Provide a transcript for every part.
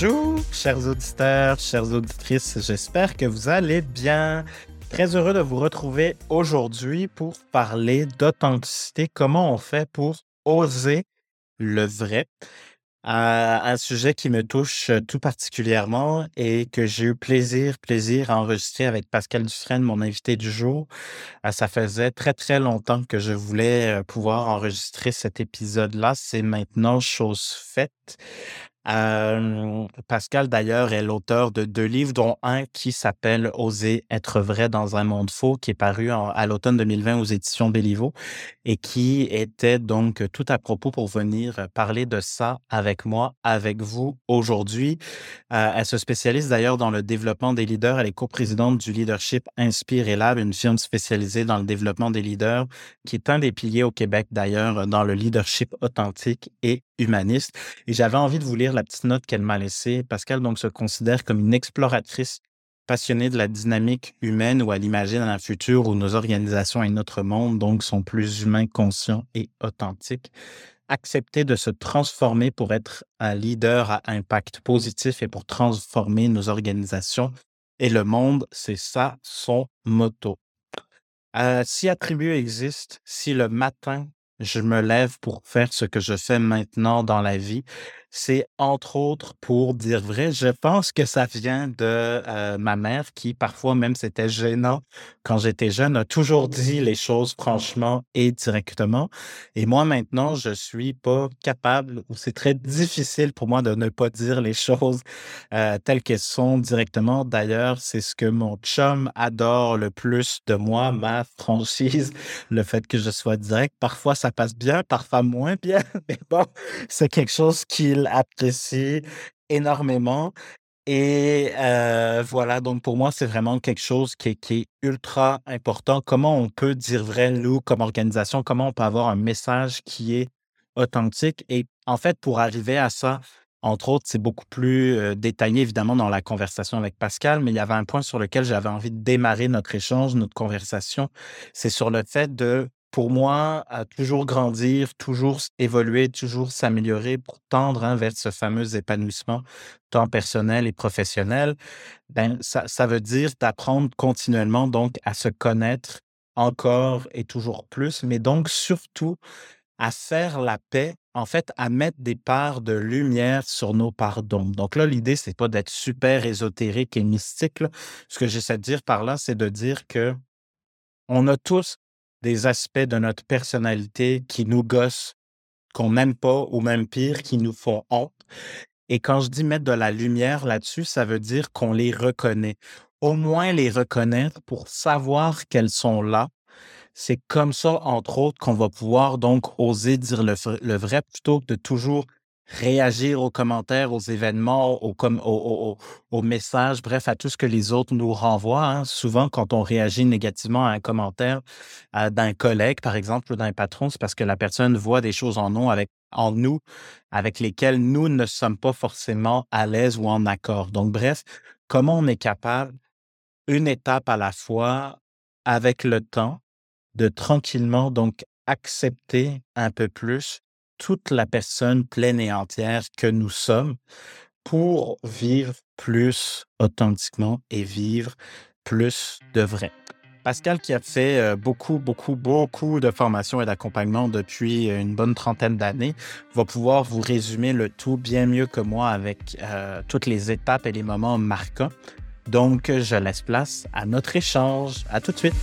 Bonjour, chers auditeurs, chères auditrices. J'espère que vous allez bien. Très heureux de vous retrouver aujourd'hui pour parler d'authenticité. Comment on fait pour oser le vrai? Euh, un sujet qui me touche tout particulièrement et que j'ai eu plaisir, plaisir à enregistrer avec Pascal Dufresne, mon invité du jour. Euh, ça faisait très, très longtemps que je voulais euh, pouvoir enregistrer cet épisode-là. C'est maintenant chose faite. Pascal, d'ailleurs, est l'auteur de deux livres, dont un qui s'appelle Oser être vrai dans un monde faux, qui est paru à l'automne 2020 aux éditions Béliveau et qui était donc tout à propos pour venir parler de ça avec moi, avec vous aujourd'hui. Euh, elle se spécialise d'ailleurs dans le développement des leaders. Elle est coprésidente du Leadership Inspire et Lab, une firme spécialisée dans le développement des leaders, qui est un des piliers au Québec d'ailleurs dans le leadership authentique et humaniste. Et j'avais envie de vous lire la petite note qu'elle m'a laissée. Pascal donc se considère comme une exploratrice passionnée de la dynamique humaine ou à l'imaginer dans un futur où nos organisations et notre monde donc sont plus humains, conscients et authentiques. Accepter de se transformer pour être un leader à impact positif et pour transformer nos organisations et le monde, c'est ça son motto. Euh, si attribut existe, si le matin je me lève pour faire ce que je fais maintenant dans la vie, c'est entre autres pour dire vrai. Je pense que ça vient de euh, ma mère qui, parfois même, c'était gênant quand j'étais jeune, a toujours dit les choses franchement et directement. Et moi, maintenant, je suis pas capable ou c'est très difficile pour moi de ne pas dire les choses euh, telles qu'elles sont directement. D'ailleurs, c'est ce que mon chum adore le plus de moi, ma franchise, le fait que je sois direct. Parfois, ça passe bien, parfois moins bien, mais bon, c'est quelque chose qui apprécie énormément. Et voilà, donc pour moi, c'est vraiment quelque chose qui est, ultra important. Comment on peut dire vrai, nous, comme organisation, comment on peut avoir un message qui est authentique. Et en fait, pour arriver à ça, entre autres, c'est beaucoup plus détaillé, évidemment, dans la conversation avec Pascal, mais il y avait un point sur lequel j'avais envie de démarrer notre échange, notre conversation. C'est sur le fait de pour moi, à toujours grandir, toujours évoluer, toujours s'améliorer pour tendre hein, vers ce fameux épanouissement, tant personnel et professionnel, ben, ça, ça veut dire d'apprendre continuellement donc à se connaître encore et toujours plus, mais donc surtout à faire la paix, en fait, à mettre des parts de lumière sur nos pardons. Donc là, l'idée, c'est pas d'être super ésotérique et mystique. Ce que j'essaie de dire par là, c'est de dire que on a tous des aspects de notre personnalité qui nous gossent, qu'on n'aime pas ou même pire, qui nous font honte. Et quand je dis mettre de la lumière là-dessus, ça veut dire qu'on les reconnaît. Au moins les reconnaître pour savoir qu'elles sont là. C'est comme ça, entre autres, qu'on va pouvoir donc oser dire le, le vrai plutôt que de toujours réagir aux commentaires, aux événements, aux, aux, messages, bref, à tout ce que les autres nous renvoient. Hein. Souvent, quand on réagit négativement à un commentaire d'un collègue, par exemple, ou d'un patron, c'est parce que la personne voit des choses en nous avec, en nous avec lesquelles nous ne sommes pas forcément à l'aise ou en accord. Donc, bref, comment on est capable, une étape à la fois, avec le temps, de tranquillement donc accepter un peu plus toute la personne pleine et entière que nous sommes pour vivre plus authentiquement et vivre plus de vrai. Pascal, qui a fait euh, beaucoup, beaucoup, beaucoup de formations et d'accompagnement depuis une bonne trentaine d'années, va pouvoir vous résumer le tout bien mieux que moi avec euh, toutes les étapes et les moments marquants. Donc, je laisse place à notre échange. À tout de suite.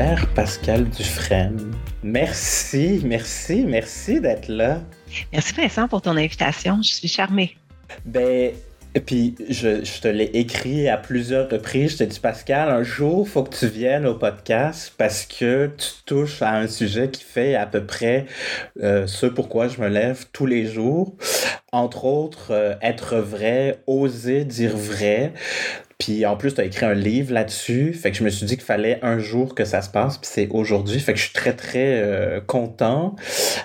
Cher Pascal Dufresne, merci, merci, merci d'être là. Merci Vincent pour ton invitation. Je suis charmée. Ben, puis je, je te l'ai écrit à plusieurs reprises. Je te dis, Pascal, un jour, il faut que tu viennes au podcast parce que tu touches à un sujet qui fait à peu près euh, ce pourquoi je me lève tous les jours. Entre autres, euh, être vrai, oser dire vrai. Puis en plus, tu as écrit un livre là-dessus. Fait que je me suis dit qu'il fallait un jour que ça se passe. Puis c'est aujourd'hui. Fait que je suis très, très euh, content.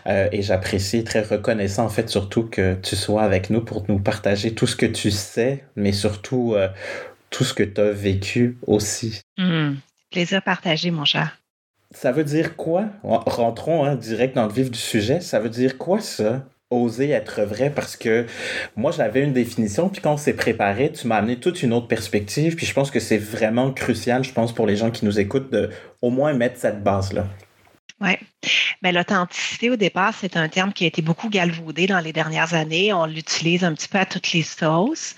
Euh, et j'apprécie, très reconnaissant en fait, surtout que tu sois avec nous pour nous partager tout ce que tu sais, mais surtout euh, tout ce que tu as vécu aussi. Mmh. Plaisir partagé, mon cher. Ça veut dire quoi? Rentrons hein, direct dans le vif du sujet. Ça veut dire quoi ça? Oser être vrai parce que moi j'avais une définition puis quand on s'est préparé tu m'as amené toute une autre perspective puis je pense que c'est vraiment crucial je pense pour les gens qui nous écoutent de au moins mettre cette base là. Oui. Mais l'authenticité, au départ, c'est un terme qui a été beaucoup galvaudé dans les dernières années. On l'utilise un petit peu à toutes les sauces.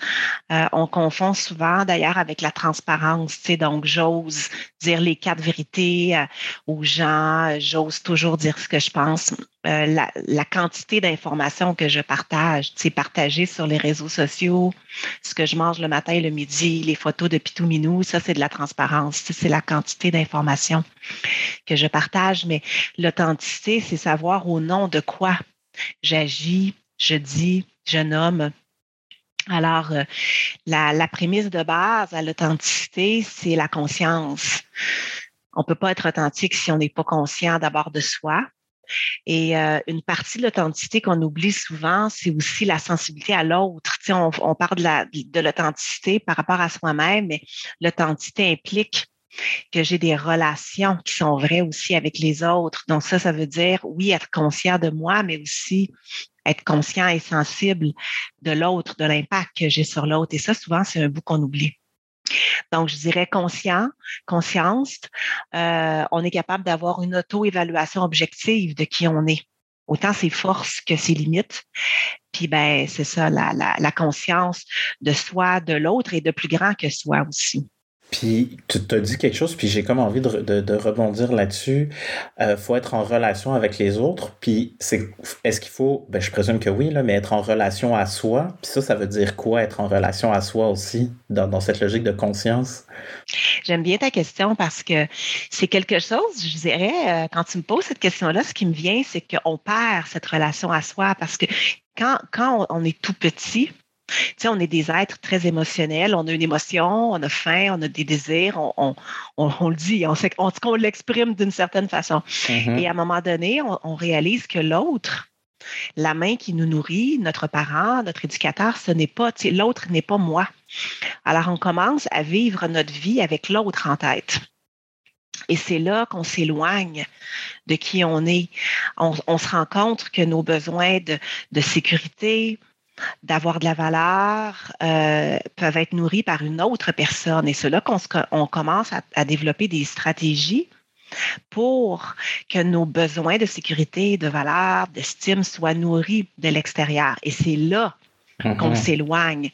Euh, on confond souvent, d'ailleurs, avec la transparence. Tu sais, donc, j'ose dire les quatre vérités euh, aux gens. J'ose toujours dire ce que je pense. Euh, la, quantité d'informations que je partage, tu sais, partager sur les réseaux sociaux, ce que je mange le matin et le midi, les photos de Pitou Minou, ça, c'est de la transparence. C'est la quantité d'informations que je partage. Mais l'authenticité, c'est savoir au nom de quoi j'agis, je dis, je nomme. Alors, euh, la, la prémisse de base à l'authenticité, c'est la conscience. On ne peut pas être authentique si on n'est pas conscient d'abord de soi. Et euh, une partie de l'authenticité qu'on oublie souvent, c'est aussi la sensibilité à l'autre. On, parle de l'authenticité par rapport à soi-même, mais l'authenticité implique que j'ai des relations qui sont vraies aussi avec les autres. Donc ça, ça veut dire, oui, être conscient de moi, mais aussi être conscient et sensible de l'autre, de l'impact que j'ai sur l'autre. Et ça, souvent, c'est un bout qu'on oublie. Donc, je dirais conscient, conscience. Euh, on est capable d'avoir une auto-évaluation objective de qui on est autant ses forces que ses limites. Puis ben c'est ça, la, la, la, conscience de soi, de l'autre et de plus grand que soi aussi. Puis tu t'as dit quelque chose, puis j'ai comme envie de, de, rebondir là-dessus. Euh, faut être en relation avec les autres. Puis c'est est-ce qu'il faut, ben je présume que oui là, mais être en relation à soi. Puis ça, ça veut dire quoi être en relation à soi aussi dans, dans cette logique de conscience? J'aime bien ta question parce que c'est quelque chose, je dirais, euh, quand tu me poses cette question-là, ce qui me vient, c'est qu'on perd cette relation à soi parce que quand, quand on est tout petit, tu sais, on est des êtres très émotionnels. On a une émotion, on a faim, on a des désirs, on, on, on, on le dit, on, on, on l'exprime d'une certaine façon. Mm-hmm. Et à un moment donné, on, réalise que l'autre, la main qui nous nourrit, notre parent, notre éducateur, ce n'est pas, l'autre n'est pas moi. Alors, on commence à vivre notre vie avec l'autre en tête. Et c'est là qu'on s'éloigne de qui on est. On, on, se rend compte que nos besoins de, de sécurité, d'avoir de la valeur euh, peuvent être nourris par une autre personne. Et c'est là qu'on on commence à, à, développer des stratégies pour que nos besoins de sécurité, de valeur, d'estime soient nourris de l'extérieur. Et c'est là qu'on mm-hmm. s'éloigne.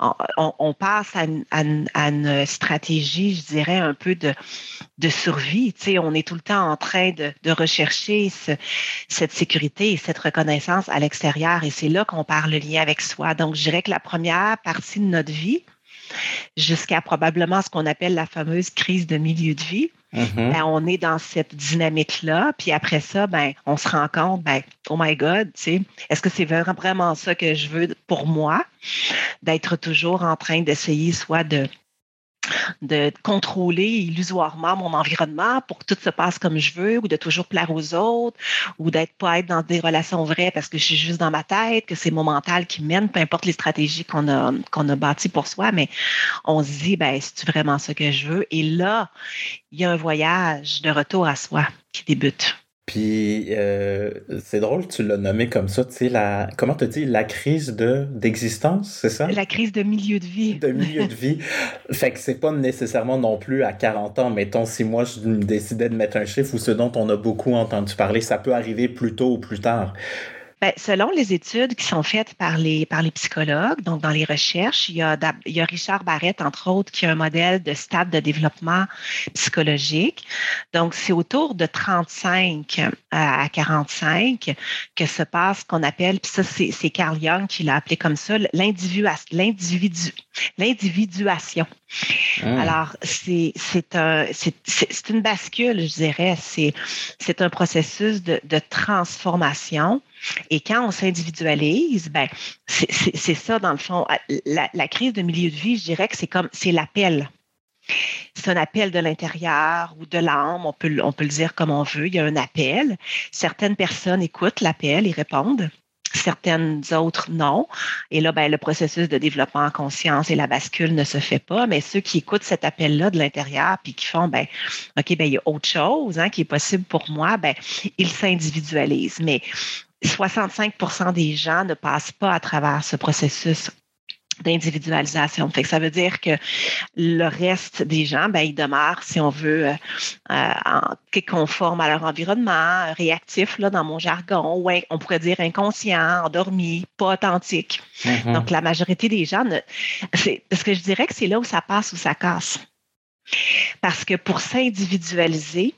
On, on, on, passe à une, à, une, à une, stratégie, je dirais, un peu de, de survie. Tu sais, on est tout le temps en train de, de rechercher ce, cette sécurité et cette reconnaissance à l'extérieur. Et c'est là qu'on parle le lien avec soi. Donc, je dirais que la première partie de notre vie, jusqu'à probablement ce qu'on appelle la fameuse crise de milieu de vie. Mm-hmm. Ben, on est dans cette dynamique-là, puis après ça, ben, on se rend compte, ben, oh my God, est-ce que c'est vraiment ça que je veux pour moi, d'être toujours en train d'essayer soit de de contrôler illusoirement mon environnement pour que tout se passe comme je veux ou de toujours plaire aux autres ou d'être pas être dans des relations vraies parce que je suis juste dans ma tête, que c'est mon mental qui mène, peu importe les stratégies qu'on a, qu'on a bâties pour soi, mais on se dit, ben, c'est vraiment ce que je veux? Et là, il y a un voyage de retour à soi qui débute. Puis euh, c'est drôle, tu l'as nommé comme ça, tu sais, la comment tu dis la crise de d'existence, c'est ça? La crise de milieu de vie. De milieu de vie. fait que c'est pas nécessairement non plus à 40 ans, mettons si moi je décidais de mettre un chiffre ou ce dont on a beaucoup entendu parler, ça peut arriver plus tôt ou plus tard. Bien, selon les études qui sont faites par les, par les psychologues, donc dans les recherches, il y, a, il y a Richard Barrett, entre autres, qui a un modèle de stade de développement psychologique. Donc, c'est autour de 35 à 45 que se passe ce qu'on appelle, puis ça, c'est Carl Jung qui l'a appelé comme ça, l'individu, l'individuation. Mmh. Alors, c'est un, c'est une bascule, je dirais. C'est un processus de, de transformation et quand on s'individualise, ben, c'est ça, dans le fond. La, la, crise de milieu de vie, je dirais que c'est comme, c'est l'appel. C'est un appel de l'intérieur ou de l'âme, on peut, on peut le dire comme on veut. Il y a un appel. Certaines personnes écoutent l'appel et répondent. certaines autres non. Et là, ben, le processus de développement en conscience et la bascule ne se fait pas. Mais ceux qui écoutent cet appel-là de l'intérieur puis qui font, ben, OK, ben, il y a autre chose hein, qui est possible pour moi, ben, ils s'individualisent. Mais 65% des gens ne passent pas à travers ce processus d'individualisation. Fait que ça veut dire que le reste des gens, ben, ils demeurent, si on veut, euh, euh conformes à leur environnement, réactifs, là, dans mon jargon, ou on pourrait dire inconscient, endormi, pas authentique. Mm-hmm. Donc, la majorité des gens, c'est parce que je dirais que c'est là où ça passe ou ça casse. Parce que pour s'individualiser,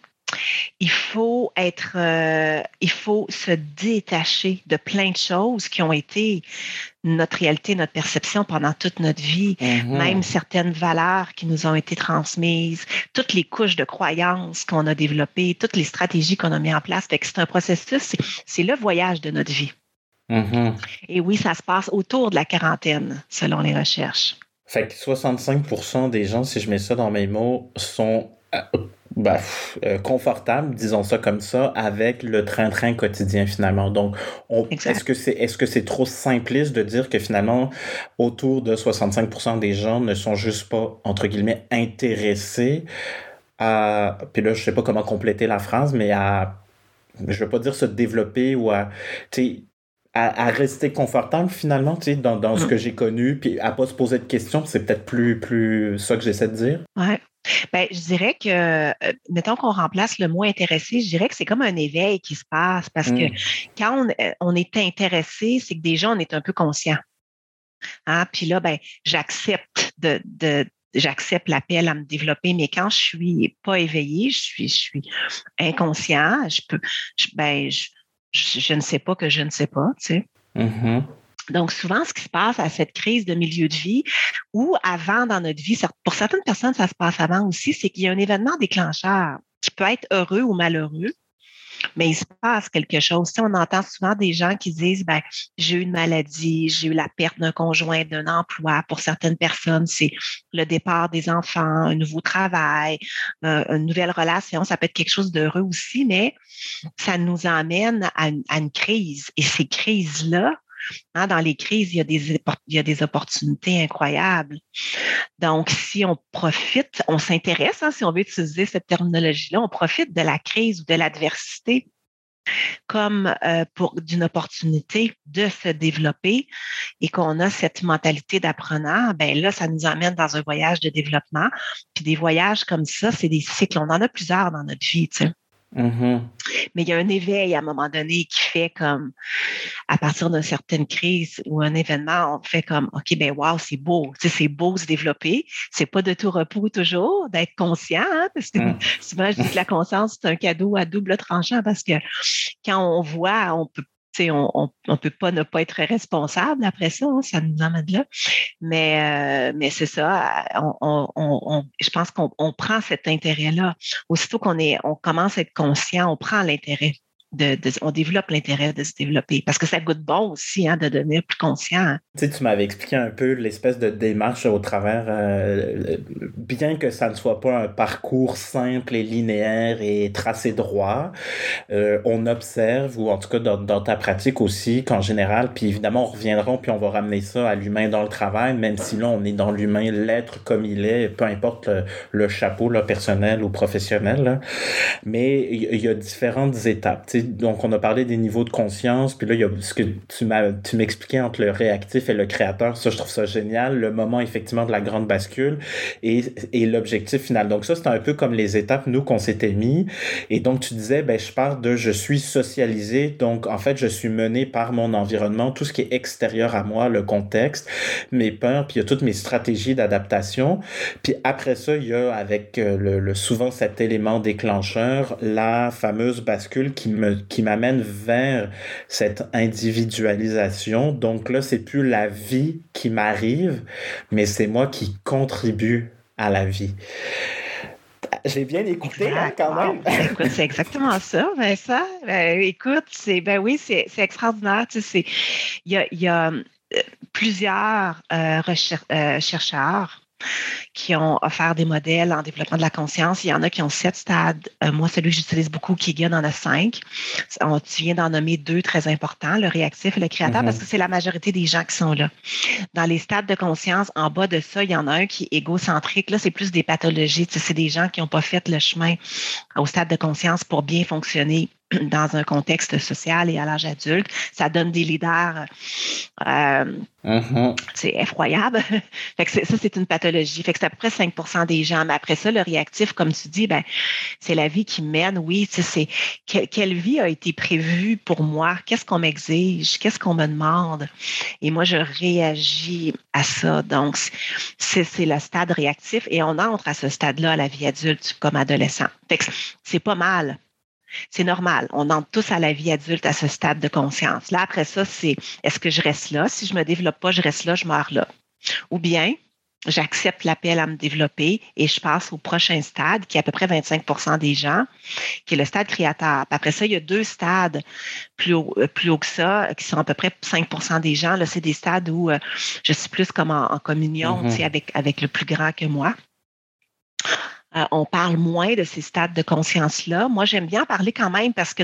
il faut être, euh, il faut se détacher de plein de choses qui ont été notre réalité, notre perception pendant toute notre vie, mm-hmm. même certaines valeurs qui nous ont été transmises, toutes les couches de croyances qu'on a développées, toutes les stratégies qu'on a mis en place. c'est un processus, c'est le voyage de notre vie. Mm-hmm. Et oui, ça se passe autour de la quarantaine, selon les recherches. Fait que 65 des gens, si je mets ça dans mes mots, sont bah, euh, confortable, disons ça comme ça, avec le train-train quotidien finalement. Donc, est-ce que c'est est-ce que c'est trop simpliste de dire que finalement autour de 65% des gens ne sont juste pas entre guillemets intéressés à puis là je sais pas comment compléter la phrase mais à je veux pas dire se développer ou à à, à, rester confortable finalement, tu sais, dans, dans ce mm. que j'ai connu, puis à pas se poser de questions, c'est peut-être plus, plus ça que j'essaie de dire. Ouais. Ben, je dirais que, euh, mettons qu'on remplace le mot intéressé, je dirais que c'est comme un éveil qui se passe parce que mmh. quand on, euh, on, est intéressé, c'est que déjà on est un peu conscient. Hein? Puis là, ben, j'accepte de, de j'accepte l'appel à me développer, mais quand je suis pas éveillée, je suis, je suis inconscient, je peux, je, ben, je, je, ne sais pas que je ne sais pas, tu sais. Mmh donc, souvent, ce qui se passe à cette crise de milieu de vie ou avant dans notre vie, pour certaines personnes, ça se passe avant aussi, c'est qu'il y a un événement déclencheur qui peut être heureux ou malheureux, mais il se passe quelque chose. on entend souvent des gens qui disent ben, j'ai eu une maladie, j'ai eu la perte d'un conjoint, d'un emploi. Pour certaines personnes, c'est le départ des enfants, un nouveau travail, euh, une nouvelle relation. Ça peut être quelque chose d'heureux aussi, mais ça nous emmène à une crise. Et ces crises-là, Hein, dans les crises, il y, a des, opportunités incroyables. Donc, si on profite, on s'intéresse, hein, si on veut utiliser cette terminologie-là, on profite de la crise ou de l'adversité comme euh, d'une opportunité de se développer et qu'on a cette mentalité d'apprenant, ben là, ça nous amène dans un voyage de développement. Puis des voyages comme ça, c'est des cycles. On en a plusieurs dans notre vie, tu sais. Mm-hmm. Mais il y a un éveil à un moment donné qui fait comme, à partir d'une certaine crise ou un événement, on fait comme, OK, ben wow, c'est beau. Tu sais, c'est beau se développer. C'est pas de tout repos toujours, d'être conscient, hein, parce que mm. souvent, je dis que la conscience, c'est un cadeau à double tranchant parce que quand on voit, on peut on ne peut pas ne pas être responsable après ça, hein, ça nous emmène là. Mais, euh, mais c'est ça, je pense qu'on prend cet intérêt-là. Aussitôt qu'on est, on commence à être conscient, on prend l'intérêt on développe l'intérêt de se développer parce que ça goûte bon aussi hein, de devenir plus conscient. Tu sais, tu m'avais expliqué un peu l'espèce de démarche au travers, euh, bien que ça ne soit pas un parcours simple et linéaire et tracé droit, euh, on observe, ou en tout cas dans, ta pratique aussi, qu'en général, puis évidemment on reviendra, puis on va ramener ça à l'humain dans le travail, même si là on est dans l'humain, l'être comme il est, peu importe le, chapeau personnel ou professionnel, mais il y, y, a différentes étapes. Tu donc on a parlé des niveaux de conscience, puis là, il y a ce que tu m'expliquais entre le réactif et le créateur, ça je trouve ça génial, le moment effectivement de la grande bascule et, l'objectif final. Donc ça, c'est un peu comme les étapes, nous, qu'on s'était mis. Et donc tu disais, ben je pars de je suis socialisé, donc en fait, je suis mené par mon environnement, tout ce qui est extérieur à moi, le contexte, mes peurs, puis il y a toutes mes stratégies d'adaptation. Puis après ça, il y a avec euh, le souvent cet élément déclencheur, la fameuse bascule qui me qui m'amène vers cette individualisation. Donc là, c'est plus la vie qui m'arrive, mais c'est moi qui contribue à la vie. J'ai bien écouté hein, quand même. écoute, c'est exactement ça, Vincent. Ben, écoute, c'est ben oui, c'est extraordinaire. Tu sais, il y a, y a, euh, plusieurs euh, euh, chercheurs qui ont offert des modèles en développement de la conscience. Il y en a qui ont sept stades. Euh, moi, celui que j'utilise beaucoup, Keegan, en a cinq. On, tu viens d'en nommer deux très importants, le réactif et le créateur, parce mm-hmm. que c'est la majorité des gens qui sont là. Dans les stades de conscience, en bas de ça, il y en a un qui est égocentrique. Là, c'est plus des pathologies. c'est des gens qui n'ont pas fait le chemin au stade de conscience pour bien fonctionner dans un contexte social et à l'âge adulte. Ça donne des leaders. Euh, mm-hmm. C'est effroyable. fait que ça, c'est une pathologie. Fait que c'est à peu près 5% des gens. Mais après ça, le réactif, comme tu dis, ben, c'est la vie qui mène. Oui, c'est quelle vie a été prévue pour moi? Qu'est-ce qu'on m'exige? Qu'est-ce qu'on me demande? Et moi, je réagis à ça. Donc, c'est le stade réactif et on entre à ce stade-là à la vie adulte comme adolescent. Fait que c'est pas mal. C'est normal. On entre tous à la vie adulte à ce stade de conscience. Là, après ça, c'est est-ce que je reste là? Si je ne me développe pas, je reste là, je meurs là. Ou bien, j'accepte l'appel à me développer et je passe au prochain stade, qui est à peu près 25% des gens, qui est le stade créateur. Après ça, il y a deux stades plus haut, euh, plus haut que ça, qui sont à peu près 5% des gens. Là, c'est des stades où euh, je suis plus comme en, communion mm-hmm. avec, avec le plus grand que moi. Euh, on parle moins de ces stades de conscience-là. Moi, j'aime bien parler quand même parce que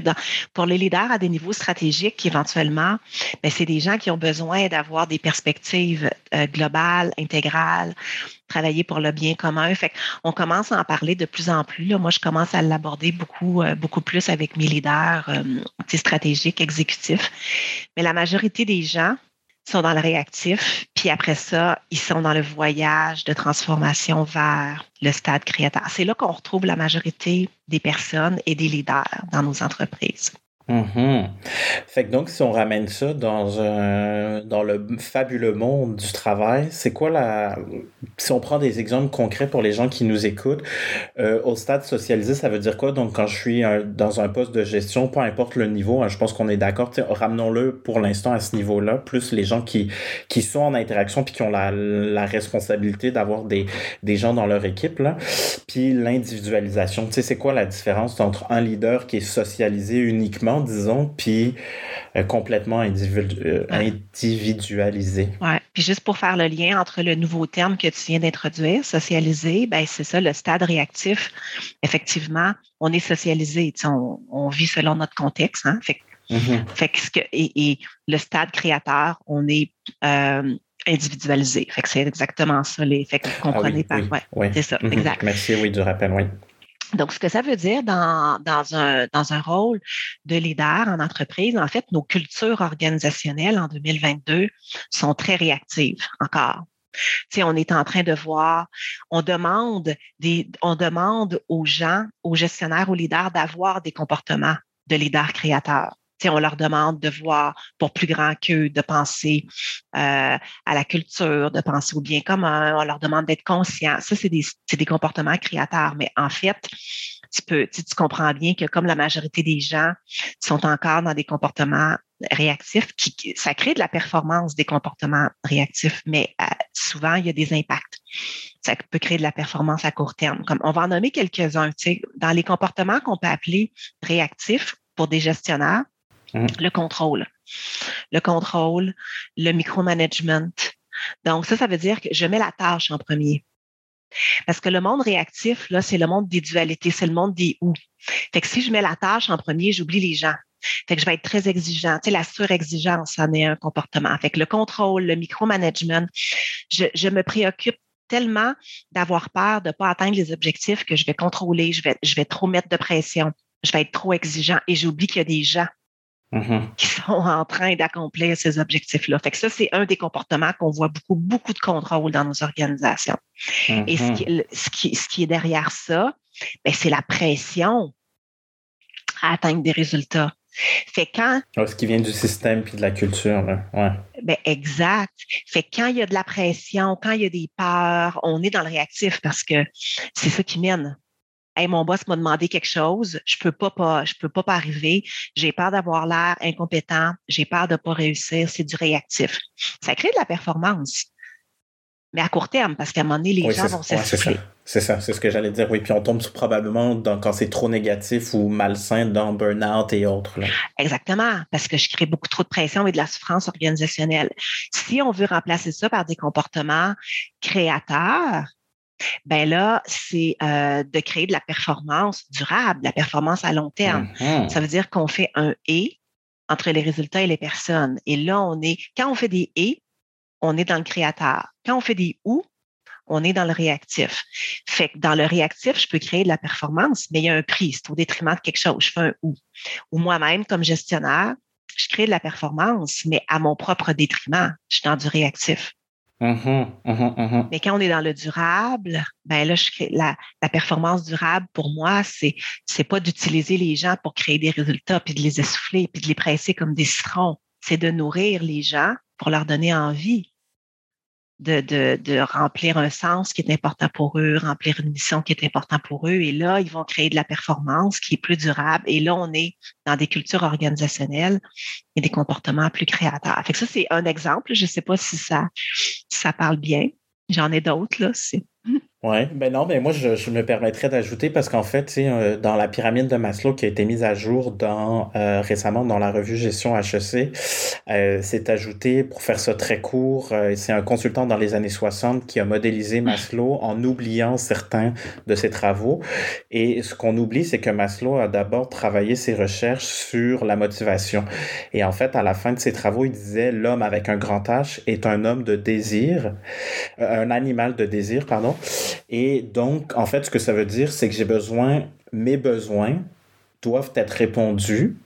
pour les leaders à des niveaux stratégiques, éventuellement, ben, c'est des gens qui ont besoin d'avoir des perspectives euh, globales, intégrales, travailler pour le bien commun. Fait on commence à en parler de plus en plus. Moi, je commence à l'aborder beaucoup, euh, beaucoup plus avec mes leaders stratégiques, exécutifs. Mais la majorité des gens, sont dans le réactif, puis après ça, ils sont dans le voyage de transformation vers le stade créateur. C'est là qu'on retrouve la majorité des personnes et des leaders dans nos entreprises. Mhm. Fait que donc, si on ramène ça dans un, dans le fabuleux monde du travail, c'est quoi la, si on prend des exemples concrets pour les gens qui nous écoutent, euh, au stade socialisé, ça veut dire quoi? Donc, quand je suis dans un poste de gestion, peu importe le niveau, hein, je pense qu'on est d'accord, ramenons-le pour l'instant à ce niveau-là, plus les gens qui, qui sont en interaction puis qui ont la, la responsabilité d'avoir des, des gens dans leur équipe, là. Puis l'individualisation, tu sais, c'est quoi la différence entre un leader qui est socialisé uniquement disons, puis euh, complètement euh, individualisé. Oui, puis juste pour faire le lien entre le nouveau terme que tu viens d'introduire, socialisé, ben c'est ça, le stade réactif. Effectivement, on est socialisé, on, on, vit selon notre contexte. Hein? Fait, mm-hmm. fait que, et, le stade créateur, on est euh, individualisé. Fait que c'est exactement ça. Les, fait que vous ah comprenez pas. Ouais, C'est ça, mm-hmm. exact. Merci, oui, du rappel, oui. Donc, ce que ça veut dire dans, dans, un, dans un rôle de leader en entreprise, en fait, nos cultures organisationnelles en 2022 sont très réactives encore. Tu on est en train de voir, on demande, des, on demande aux gens, aux gestionnaires, aux leaders d'avoir des comportements de leaders créateurs on leur demande de voir pour plus grand qu'eux, de penser euh, à la culture, de penser au bien commun. On leur demande d'être conscients. Ça, c'est des, comportements créateurs. Mais en fait, tu comprends bien que comme la majorité des gens sont encore dans des comportements réactifs, ça crée de la performance des comportements réactifs, mais euh, souvent, il y a des impacts. Ça peut créer de la performance à court terme. Comme on va en nommer quelques-uns. Dans les comportements qu'on peut appeler réactifs pour des gestionnaires, Mmh. Le contrôle. Le contrôle, le micromanagement. Donc, ça, ça veut dire que je mets la tâche en premier. Parce que le monde réactif, là, c'est le monde des dualités, c'est le monde des ou. Fait que si je mets la tâche en premier, j'oublie les gens. Fait que je vais être très exigeant. Tu la surexigence, en est un comportement. Fait que le contrôle, le micromanagement, je, je me préoccupe tellement d'avoir peur de ne pas atteindre les objectifs que je vais contrôler, je vais, je vais trop mettre de pression, je vais être trop exigeant et j'oublie qu'il y a des gens Mm-hmm. qui sont en train d'accomplir ces objectifs-là. Fait que ça, c'est un des comportements qu'on voit beaucoup, beaucoup de contrôle dans nos organisations. Et ce mm-hmm. qui, ce, qui, est derrière ça, ben, c'est la pression à atteindre des résultats. Fait quand. Ah, ce qui vient du système puis de la culture, là. Ouais. Ben, exact. Fait quand il y a de la pression, quand il y a des peurs, on est dans le réactif parce que c'est ça qui mène mon boss m'a demandé quelque chose, je peux pas, pas je peux pas, pas arriver, j'ai peur d'avoir l'air incompétent, j'ai peur de pas réussir, c'est du réactif. Ça crée de la performance. Mais à court terme, parce qu'à un moment donné, les gens vont s'essouffler. C'est ça, c'est ce que j'allais dire. Oui, puis on tombe probablement dans, quand c'est trop négatif ou malsain dans burn-out et autres. Exactement, parce que je crée beaucoup trop de pression et de la souffrance organisationnelle. Si on veut remplacer ça par des comportements créateurs, ben là, c'est euh, de créer de la performance durable, la performance à long terme. Mm-hmm. Ça veut dire qu'on fait un et entre les résultats et les personnes. Et là, on est, quand on fait des et, on est dans le créateur. Quand on fait des ou, on est dans le réactif. Fait que dans le réactif, je peux créer de la performance, mais il y a un prix. C'est au détriment de quelque chose. Je fais un ou. Ou moi-même, comme gestionnaire, je crée de la performance, mais à mon propre détriment. Je suis dans du réactif. Mais quand on est dans le durable, ben là, je crée la, performance durable pour moi, c'est c'est pas d'utiliser les gens pour créer des résultats puis de les essouffler puis de les presser comme des citrons. C'est de nourrir les gens pour leur donner envie de, de, remplir un sens qui est important pour eux, remplir une mission qui est importante pour eux. Et là, ils vont créer de la performance qui est plus durable. Et là, on est dans des cultures organisationnelles et des comportements plus créateurs. Fait que ça, c'est un exemple. Je ne sais pas si ça, ça parle bien. J'en ai d'autres, là. Oui, ben non, mais moi, je, je me permettrais d'ajouter parce qu'en fait, euh, dans la pyramide de Maslow qui a été mise à jour dans, euh, récemment dans la revue Gestion HEC, euh, c'est ajouté, pour faire ça très court, euh, c'est un consultant dans les années 60 qui a modélisé Maslow en oubliant certains de ses travaux. Et ce qu'on oublie, c'est que Maslow a d'abord travaillé ses recherches sur la motivation. Et en fait, à la fin de ses travaux, il disait l'homme avec un grand H est un homme de désir, un animal de désir, pardon. Et donc, en fait, ce que ça veut dire, c'est que j'ai besoin, mes besoins doivent être répondus.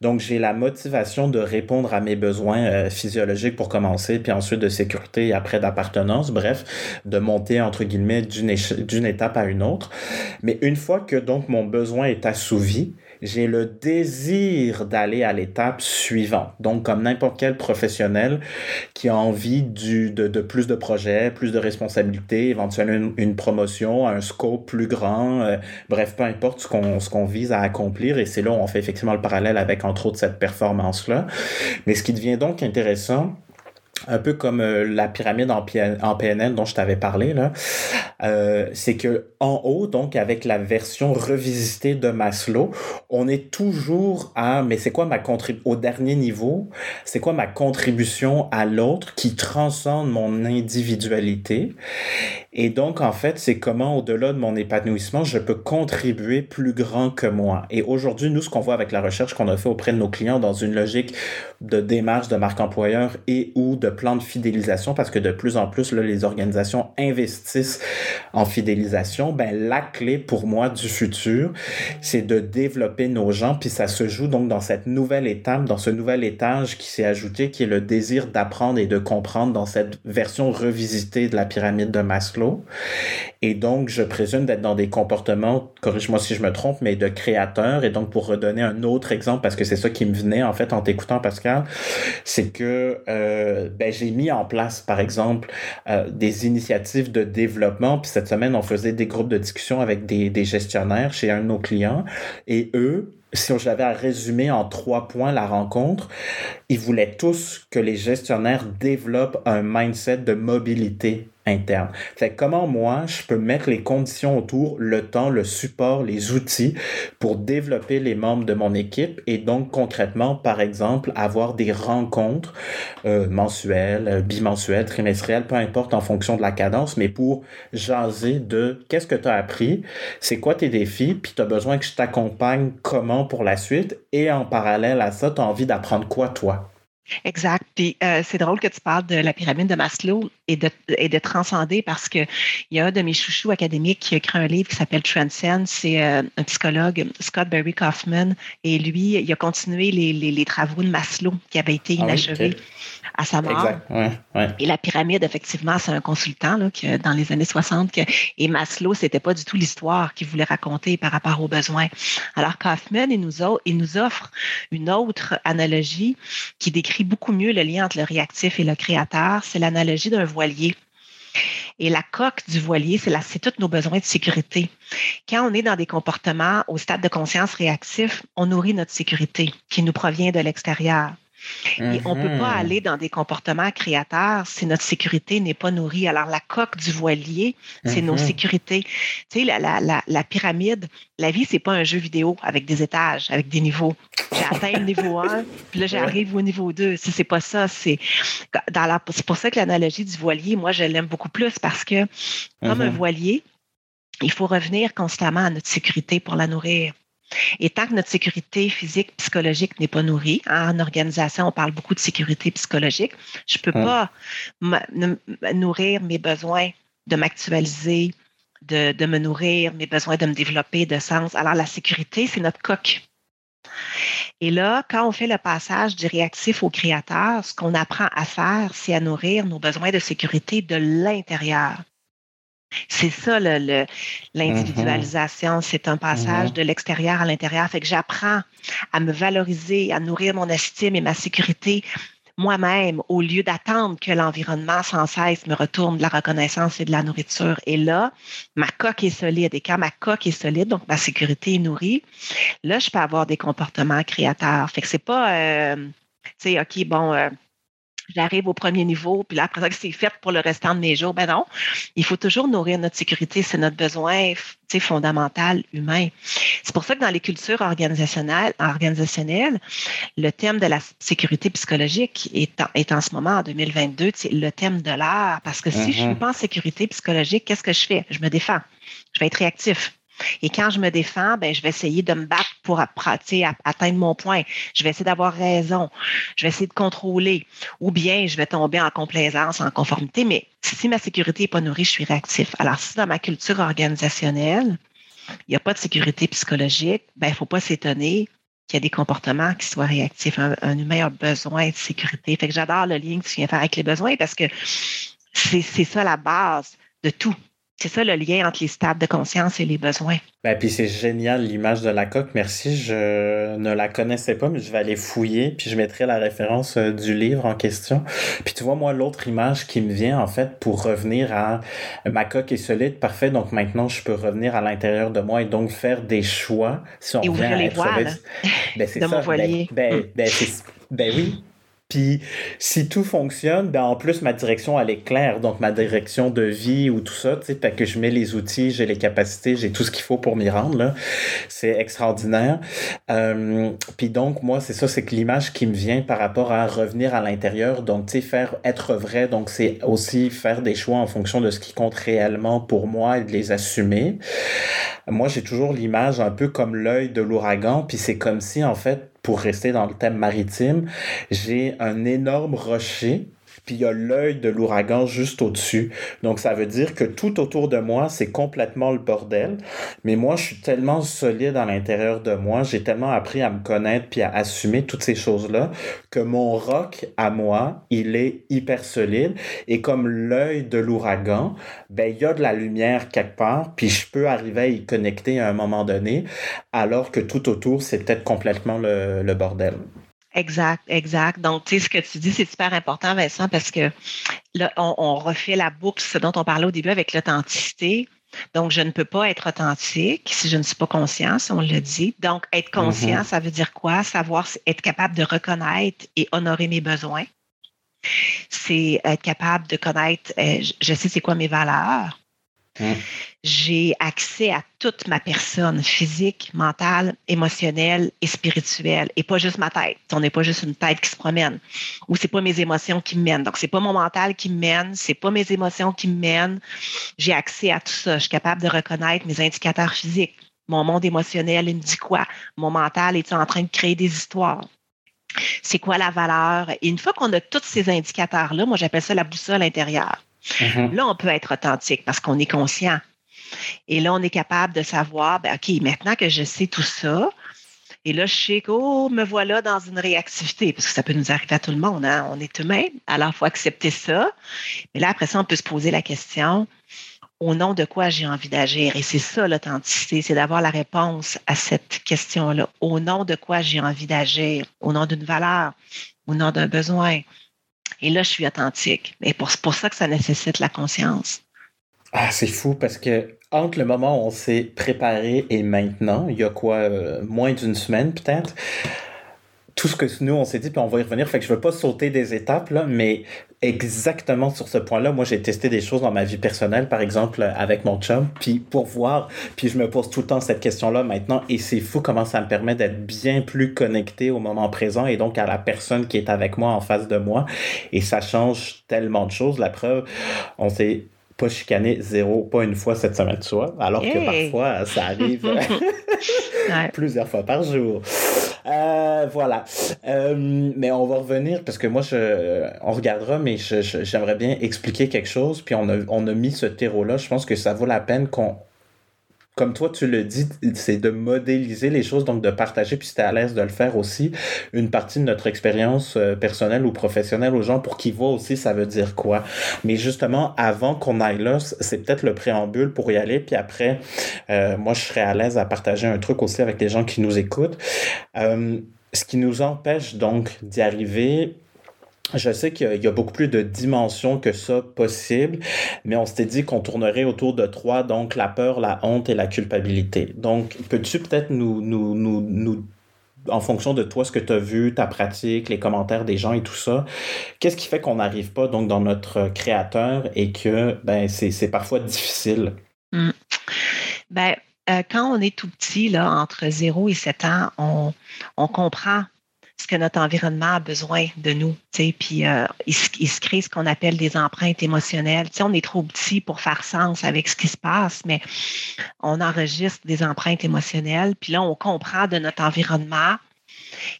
Donc, j'ai la motivation de répondre à mes besoins euh, physiologiques pour commencer, puis ensuite de sécurité et après d'appartenance, bref, de monter, entre guillemets, d'une étape à une autre. Mais une fois que donc mon besoin est assouvi, j'ai le désir d'aller à l'étape suivante. Donc, comme n'importe quel professionnel qui a envie du, de, de, plus de projets, plus de responsabilités, éventuellement une, promotion, un scope plus grand, euh, bref, peu importe ce qu'on ce qu'on vise à accomplir. Et c'est là où on fait effectivement le parallèle avec, entre autres, cette performance-là. Mais ce qui devient donc intéressant, un peu comme euh, la pyramide en, PNL dont je t'avais parlé là, euh, c'est que en haut donc avec la version revisitée de Maslow, on est toujours à mais c'est quoi ma contribution au dernier niveau, c'est quoi ma contribution à l'autre qui transcende mon individualité? Et donc en fait c'est comment au-delà de mon épanouissement je peux contribuer plus grand que moi. Et aujourd'hui nous ce qu'on voit avec la recherche qu'on a fait auprès de nos clients dans une logique de démarche de marque employeur et ou de plan de fidélisation parce que de plus en plus, là, les organisations investissent en fidélisation. Ben, la clé pour moi du futur, c'est de développer nos gens. Puis ça se joue donc dans cette nouvelle étape, dans ce nouvel étage qui s'est ajouté, qui est le désir d'apprendre et de comprendre dans cette version revisitée de la pyramide de Maslow. Et donc, je présume d'être dans des comportements, corrige-moi si je me trompe, mais de créateurs. Et donc, pour redonner un autre exemple, parce que c'est ça qui me venait en fait en t'écoutant, Pascal, c'est que euh, ben, j'ai mis en place, par exemple, euh, des initiatives de développement. Puis cette semaine, on faisait des groupes de discussion avec des, des gestionnaires chez un de nos clients. Et eux, si j'avais à résumer en trois points la rencontre, ils voulaient tous que les gestionnaires développent un mindset de mobilité interne. Comment moi, je peux mettre les conditions autour, le temps, le support, les outils pour développer les membres de mon équipe et donc concrètement, par exemple, avoir des rencontres euh, mensuelles, euh, bimensuelles, trimestrielles, peu importe en fonction de la cadence, mais pour jaser de qu'est-ce que tu as appris, c'est quoi tes défis, puis tu as besoin que je t'accompagne comment pour la suite et en parallèle à ça, tu as envie d'apprendre quoi toi? Exact. Puis euh, c'est drôle que tu parles de la pyramide de Maslow et de, et de transcender parce qu'il y a un de mes chouchous académiques qui a écrit un livre qui s'appelle Transcend. C'est euh, un psychologue, Scott Barry Kaufman, et lui, il a continué les, les, les travaux de Maslow qui avaient été ah inachevés à sa mort. Et la pyramide, effectivement, c'est un consultant là, qui, dans les années 60. Que, et Maslow, c'était pas du tout l'histoire qu'il voulait raconter par rapport aux besoins. Alors Kaufman, il nous, a, il nous offre une autre analogie qui décrit beaucoup mieux le lien entre le réactif et le créateur. C'est l'analogie d'un voilier. Et la coque du voilier, c'est, c'est tous nos besoins de sécurité. Quand on est dans des comportements au stade de conscience réactif, on nourrit notre sécurité qui nous provient de l'extérieur. Et on ne peut pas mhm. aller dans des comportements créateurs si notre sécurité n'est pas nourrie. Alors, la coque du voilier, c'est nos mhm. sécurités. Tu sais, la, la, la, pyramide, la vie, c'est pas un jeu vidéo avec des étages, avec des niveaux. J'ai atteint le niveau 1, puis là, j'arrive au niveau 2. Si c'est pas ça, c'est c'est pour ça que l'analogie du voilier, moi, je l'aime beaucoup plus parce que, comme un mhm. voilier, il faut revenir constamment à notre sécurité pour la nourrir. Et tant que notre sécurité physique, psychologique n'est pas nourrie, hein, en organisation, on parle beaucoup de sécurité psychologique, je ne peux pas nourrir mes besoins de m'actualiser, de, de, me nourrir, mes besoins de me développer, de sens. Alors, la sécurité, c'est notre coque. Et là, quand on fait le passage du réactif au créateur, ce qu'on apprend à faire, c'est à nourrir nos besoins de sécurité de l'intérieur. C'est ça l'individualisation, mm-hmm. c'est un passage mm-hmm. de l'extérieur à l'intérieur. Fait que j'apprends à me valoriser, à nourrir mon estime et ma sécurité moi-même au lieu d'attendre que l'environnement sans cesse me retourne de la reconnaissance et de la nourriture. Et là, ma coque est solide. Et quand ma coque est solide, donc ma sécurité est nourrie, là, je peux avoir des comportements créateurs. Fait que c'est pas, euh, tu sais, OK, bon, euh, j'arrive au premier niveau, puis là, après ça, c'est fait pour le restant de mes jours. Ben non, il faut toujours nourrir notre sécurité, c'est notre besoin fondamental humain. C'est pour ça que dans les cultures organisationnelles, organisationnelles le thème de la sécurité psychologique est en, est en ce moment, en 2022, c'est le thème de l'art. Parce que si je ne suis mm-hmm. pas en sécurité psychologique, qu'est-ce que je fais? Je me défends. Je vais être réactif. Et quand je me défends, ben, je vais essayer de me battre pour atteindre mon point. Je vais essayer d'avoir raison. Je vais essayer de contrôler. Ou bien je vais tomber en complaisance, en conformité. Mais si ma sécurité n'est pas nourrie, je suis réactif. Alors, si dans ma culture organisationnelle, il n'y a pas de sécurité psychologique, ben, il ne faut pas s'étonner qu'il y a des comportements qui soient réactifs. Un, un, humain a besoin de sécurité. Fait que j'adore le lien que tu viens faire avec les besoins parce que c'est ça la base de tout. C'est ça le lien entre les stades de conscience et les besoins. Ben, puis c'est génial l'image de la coque. Merci. Je ne la connaissais pas, mais je vais aller fouiller. Puis je mettrai la référence euh, du livre en question. Puis tu vois, moi, l'autre image qui me vient, en fait, pour revenir à ma coque est solide, parfait. Donc maintenant, je peux revenir à l'intérieur de moi et donc faire des choix. Si on et ouvrir les voiles ben, de mon voilier. Ben, ben, ben oui. Puis si tout fonctionne, ben en plus ma direction elle est claire, donc ma direction de vie ou tout ça, tu sais, que je mets les outils, j'ai les capacités, j'ai tout ce qu'il faut pour m'y rendre là, c'est extraordinaire. Euh, puis donc moi c'est ça, c'est que l'image qui me vient par rapport à revenir à l'intérieur, donc tu sais faire être vrai, donc c'est aussi faire des choix en fonction de ce qui compte réellement pour moi et de les assumer. Moi j'ai toujours l'image un peu comme l'œil de l'ouragan, puis c'est comme si en fait pour rester dans le thème maritime, j'ai un énorme rocher puis il y a l'œil de l'ouragan juste au-dessus. Donc ça veut dire que tout autour de moi, c'est complètement le bordel. Mais moi, je suis tellement solide à l'intérieur de moi, j'ai tellement appris à me connaître puis à assumer toutes ces choses-là que mon roc à moi, il est hyper solide. Et comme l'œil de l'ouragan, ben il y a de la lumière quelque part, puis je peux arriver à y connecter à un moment donné, alors que tout autour, c'est peut-être complètement le, le bordel. Exact, exact. Donc, tu sais, ce que tu dis, c'est super important, Vincent, parce que là, on, refait la boucle, ce dont on parlait au début avec l'authenticité. Donc, je ne peux pas être authentique si je ne suis pas conscient, si on le dit. Donc, être conscient, mm-hmm. ça veut dire quoi? Savoir être capable de reconnaître et honorer mes besoins. C'est être capable de connaître, euh, je sais c'est quoi mes valeurs. Mm. J'ai accès à toute ma personne physique, mentale, émotionnelle et spirituelle, et pas juste ma tête. On n'est pas juste une tête qui se promène, ou c'est pas mes émotions qui me mènent. Donc c'est pas mon mental qui me mène, c'est pas mes émotions qui me mènent. J'ai accès à tout ça. Je suis capable de reconnaître mes indicateurs physiques. Mon monde émotionnel, il me dit quoi? Mon mental est en train de créer des histoires? C'est quoi la valeur? Et une fois qu'on a tous ces indicateurs-là, moi j'appelle ça la boussole intérieure. Mm-hmm. Là, on peut être authentique parce qu'on est conscient. Et là, on est capable de savoir, ben, OK, maintenant que je sais tout ça, et là, je sais que, oh, me voilà dans une réactivité, parce que ça peut nous arriver à tout le monde, hein? on est humain, alors il faut accepter ça. Mais là, après ça, on peut se poser la question, au nom de quoi j'ai envie d'agir? Et c'est ça l'authenticité, c'est d'avoir la réponse à cette question-là. Au nom de quoi j'ai envie d'agir? Au nom d'une valeur? Au nom d'un besoin? Et là, je suis authentique. Et c'est pour ça que ça nécessite la conscience. Ah, c'est fou parce que entre le moment où on s'est préparé et maintenant, il y a quoi, euh, moins d'une semaine peut-être, tout ce que nous, on s'est dit, puis on va y revenir. Fait que je veux pas sauter des étapes, là, mais exactement sur ce point-là, moi, j'ai testé des choses dans ma vie personnelle, par exemple, avec mon chum, puis pour voir, puis je me pose tout le temps cette question-là maintenant, et c'est fou comment ça me permet d'être bien plus connecté au moment présent et donc à la personne qui est avec moi en face de moi. Et ça change tellement de choses. La preuve, on s'est pas chicané zéro, pas une fois cette semaine, tu vois, alors que parfois, ça arrive plusieurs fois par jour. Euh, voilà. Euh, mais on va revenir parce que moi, je, on regardera, mais j'aimerais bien expliquer quelque chose. Puis on a, on a mis ce terreau-là. Je pense que ça vaut la peine qu'on comme toi tu le dis, c'est de modéliser les choses, donc de partager, puis c'était à l'aise de le faire aussi, une partie de notre expérience euh, personnelle ou professionnelle aux gens pour qu'ils voient aussi ça veut dire quoi. Mais justement, avant qu'on aille là, c'est peut-être le préambule pour y aller, puis après, euh, moi, je serais à l'aise à partager un truc aussi avec les gens qui nous écoutent. Euh, ce qui nous empêche donc d'y arriver, je sais qu'il y a beaucoup plus de dimensions que ça possible, mais on s'était dit qu'on tournerait autour de trois, donc la peur, la honte et la culpabilité. Donc, peux-tu peut-être nous, nous, nous, nous en fonction de toi, ce que tu as vu, ta pratique, les commentaires des gens et tout ça, qu'est-ce qui fait qu'on n'arrive pas donc dans notre créateur et que ben, c'est parfois difficile? Mmh. Ben, euh, quand on est tout petit, là, entre 0 et 7 ans, on, on comprend ce que notre environnement a besoin de nous. Puis euh, il, se crée ce qu'on appelle des empreintes émotionnelles. on est trop petit pour faire sens avec ce qui se passe, mais on enregistre des empreintes émotionnelles. Puis là, on comprend de notre environnement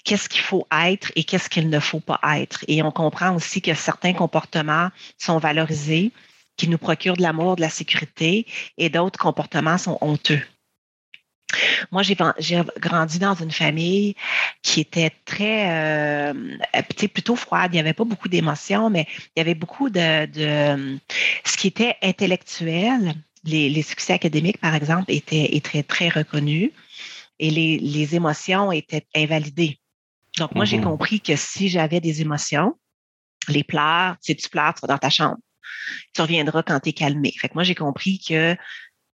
qu'est-ce qu'il faut être et qu'est-ce qu'il ne faut pas être. Et on comprend aussi que certains comportements sont valorisés, qui nous procurent de l'amour, de la sécurité, et d'autres comportements sont honteux. Moi, j'ai grandi dans une famille qui était très, euh, plutôt froide. Il n'y avait pas beaucoup d'émotions, mais il y avait beaucoup de, ce qui était intellectuel. Les, succès académiques, par exemple, étaient, très, très reconnus et les, émotions étaient invalidées. Donc, moi, j'ai mm-hmm. compris que si j'avais des émotions, les pleurs, tu pleures, tu vas dans ta chambre. Tu reviendras quand tu es calmé. Fait que moi, j'ai compris que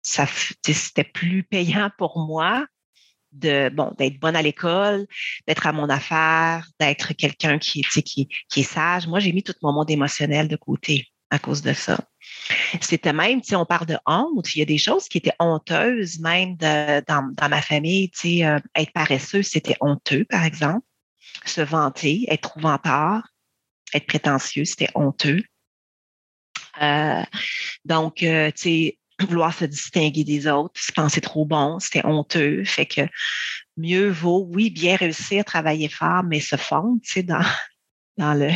c'était plus payant pour moi de bon d'être bonne à l'école, d'être à mon affaire, d'être quelqu'un qui, est sage. Moi, j'ai mis tout mon monde émotionnel de côté à cause de ça. C'était même, si on parle de honte, il y a des choses qui étaient honteuses, même dans, ma famille. Euh, être paresseux, c'était honteux, par exemple. Se vanter, être vantard, être prétentieux, c'était honteux. Euh, donc, euh, tu sais, vouloir se distinguer des autres, se penser trop bon, c'était honteux. Fait que mieux vaut, oui, bien réussir, travailler fort, mais se fondre, tu sais, dans, dans, le,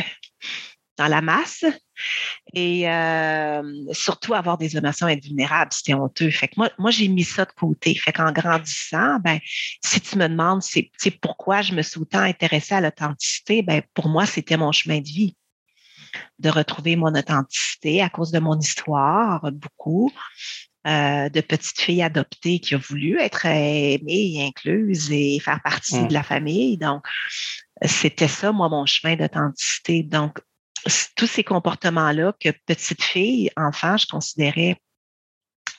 dans la masse. Et euh, surtout avoir des émotions, être vulnérable, c'était honteux. Fait que moi, moi j'ai mis ça de côté. Fait qu'en grandissant, ben, si tu me demandes c'est, pourquoi je me suis autant intéressée à l'authenticité, ben, pour moi, c'était mon chemin de vie de retrouver mon authenticité à cause de mon histoire, beaucoup. Euh, de petite fille adoptée qui a voulu être aimée et incluse et faire partie mmh. de la famille. Donc, c'était ça, moi, mon chemin d'authenticité. Donc, tous ces comportements-là que petite fille, enfant, je considérais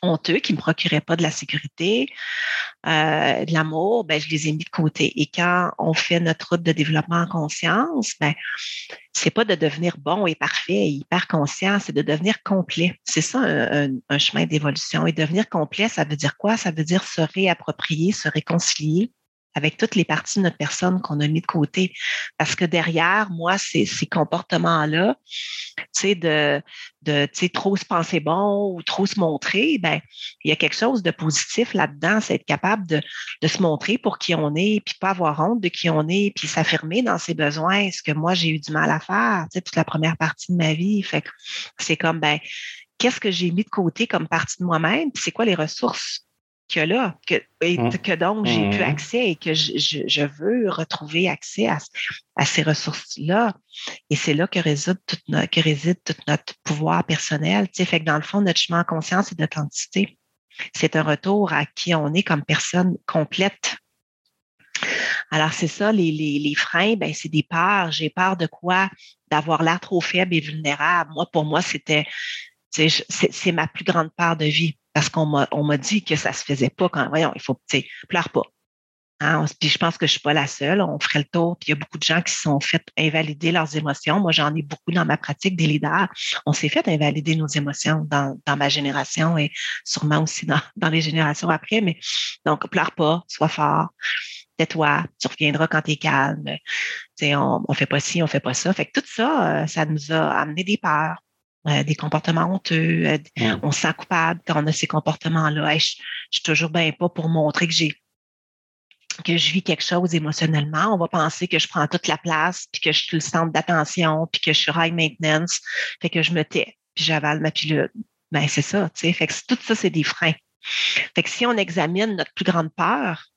honteux, qui ne me procuraient pas de la sécurité, euh, de l'amour, ben, je les ai mis de côté. Et quand on fait notre route de développement en conscience, ben, c'est pas de devenir bon et parfait et hyper conscient, c'est de devenir complet. C'est ça un, un chemin d'évolution. Et devenir complet, ça veut dire quoi? Ça veut dire se réapproprier, se réconcilier avec toutes les parties de notre personne qu'on a mis de côté. Parce que derrière, moi, ces, comportements-là, tu sais, de, de trop se penser bon ou trop se montrer, ben, il y a quelque chose de positif là-dedans, c'est être capable de, de se montrer pour qui on est, puis pas avoir honte de qui on est, puis s'affirmer dans ses besoins, ce que moi, j'ai eu du mal à faire, tu sais, toute la première partie de ma vie. C'est comme, ben, qu'est-ce que j'ai mis de côté comme partie de moi-même, puis c'est quoi les ressources que là, que, et mmh. que donc j'ai pu mmh. accès et que je, veux retrouver accès à, ces ressources-là. Et c'est là que réside, tout notre, que réside tout notre pouvoir personnel. Tu sais, fait que dans le fond, notre chemin en conscience et d'authenticité, c'est un retour à qui on est comme personne complète. Alors, c'est ça, les, les, les freins, ben, c'est des peurs. J'ai peur de quoi? D'avoir l'air trop faible et vulnérable. Moi, pour moi, c'était, c'est ma plus grande part de vie parce qu'on m'a, on m'a dit que ça se faisait pas quand, voyons, il faut, tu sais, pleure pas. Hein, puis je pense que je ne suis pas la seule. On ferait le tour. Puis il y a beaucoup de gens qui se sont fait invalider leurs émotions. Moi, j'en ai beaucoup dans ma pratique des leaders. On s'est fait invalider nos émotions dans, ma génération et sûrement aussi dans, dans les générations après. Mais donc, pleure pas, sois fort tais-toi, tu reviendras quand tu es calme. on ne fait pas ci, on ne fait pas ça. Fait que tout ça, euh, ça nous a amené des peurs, euh, des comportements honteux. Euh, on se sent coupable quand on a ces comportements-là. je, suis toujours bien pas pour montrer que j'ai que je vis quelque chose émotionnellement. On va penser que je prends toute la place, puis que je suis le centre d'attention, puis que je suis high maintenance, fait que je me tais, puis j'avale ma pilule. Ben, c'est ça, tu sais. Fait que tout ça, c'est des freins. Fait que si on examine notre plus grande peur,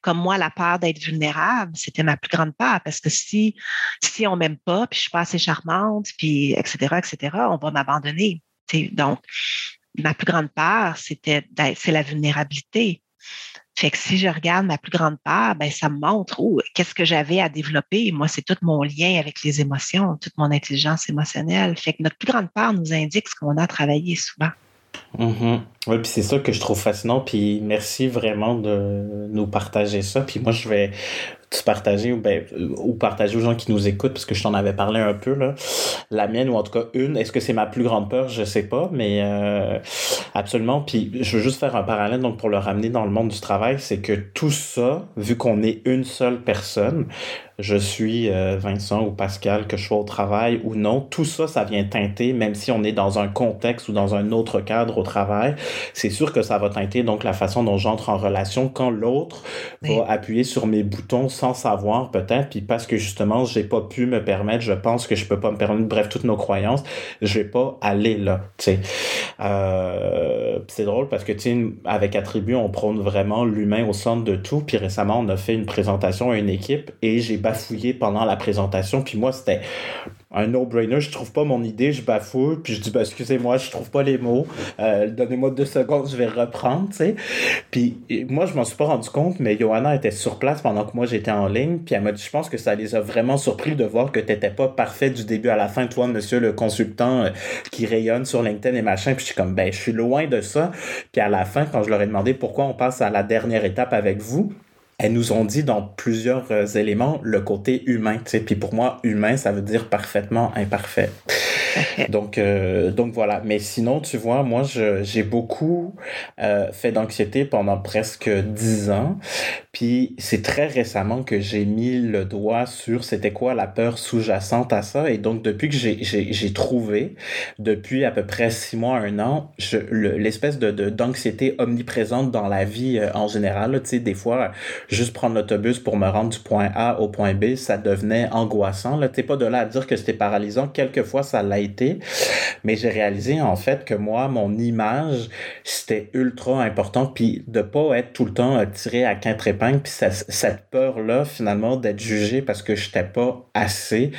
comme moi, la peur d'être vulnérable, c'était ma plus grande peur parce que si, si on m'aime pas, puis je suis pas assez charmante, puis etc., etc., on va m'abandonner. Donc, ma plus grande peur, c'était c'est la vulnérabilité. Fait que si je regarde ma plus grande peur, ben ça me montre où qu'est-ce que j'avais à développer. Moi, c'est tout mon lien avec les émotions, toute mon intelligence émotionnelle. Fait que notre plus grande peur nous indique ce qu'on a travaillé souvent. Mm-hmm. Oui, puis c'est ça que je trouve fascinant. Puis merci vraiment de nous partager ça. Puis moi, je vais te partager ou, ben, ou partager aux gens qui nous écoutent, parce que je t'en avais parlé un peu, là. La mienne, ou en tout cas une. Est-ce que c'est ma plus grande peur? Je sais pas, mais euh, absolument. Puis je veux juste faire un parallèle donc pour le ramener dans le monde du travail, c'est que tout ça, vu qu'on est une seule personne, je suis euh, Vincent ou Pascal, que je sois au travail ou non, tout ça, ça vient teinter, même si on est dans un contexte ou dans un autre cadre au travail, c'est sûr que ça va teinter donc la façon dont j'entre en relation quand l'autre va appuyer sur mes boutons sans savoir peut-être, puis parce que justement, j'ai pas pu me permettre, je pense que je peux pas me permettre, bref, toutes nos croyances, je vais pas aller là, tu sais. Euh, c'est drôle parce que, tu sais, avec Attribut, on prône vraiment l'humain au centre de tout, puis récemment, on a fait une présentation à une équipe et j'ai bafouillé pendant la présentation. Puis moi, c'était un no-brainer. Je trouve pas mon idée, je bafouille, puis je dis, ben, excusez-moi, je trouve pas les mots. Euh, donnez-moi deux secondes, je vais reprendre, sais. Puis moi, je m'en suis pas rendu compte, mais Johanna était sur place pendant que moi j'étais en ligne, puis elle m'a dit, je pense que ça les a vraiment surpris de voir que t'étais pas parfait du début à la fin, toi, monsieur le consultant euh, qui rayonne sur LinkedIn et machin. Puis je suis comme, ben, je suis loin de ça. Puis à la fin, quand je leur ai demandé pourquoi on passe à la dernière étape avec vous, elles nous ont dit dans plusieurs euh, éléments le côté humain. Puis pour moi, humain, ça veut dire parfaitement imparfait. Donc, euh, donc voilà. Mais sinon, tu vois, moi, j'ai beaucoup euh, fait d'anxiété pendant presque dix ans. Puis c'est très récemment que j'ai mis le doigt sur c'était quoi la peur sous-jacente à ça. Et donc, depuis que j'ai trouvé, depuis à peu près six mois, un an, l'espèce de d'anxiété omniprésente dans la vie euh, en général. Tu sais, des fois, juste prendre l'autobus pour me rendre du point A au point B, ça devenait angoissant. Tu pas de là à dire que c'était paralysant. Quelquefois, ça l'a été. Mais j'ai réalisé, en fait, que moi, mon image, c'était ultra important. Puis de pas être tout le temps tiré à quinte puis cette peur-là, finalement, d'être jugé parce que je n'étais pas assez,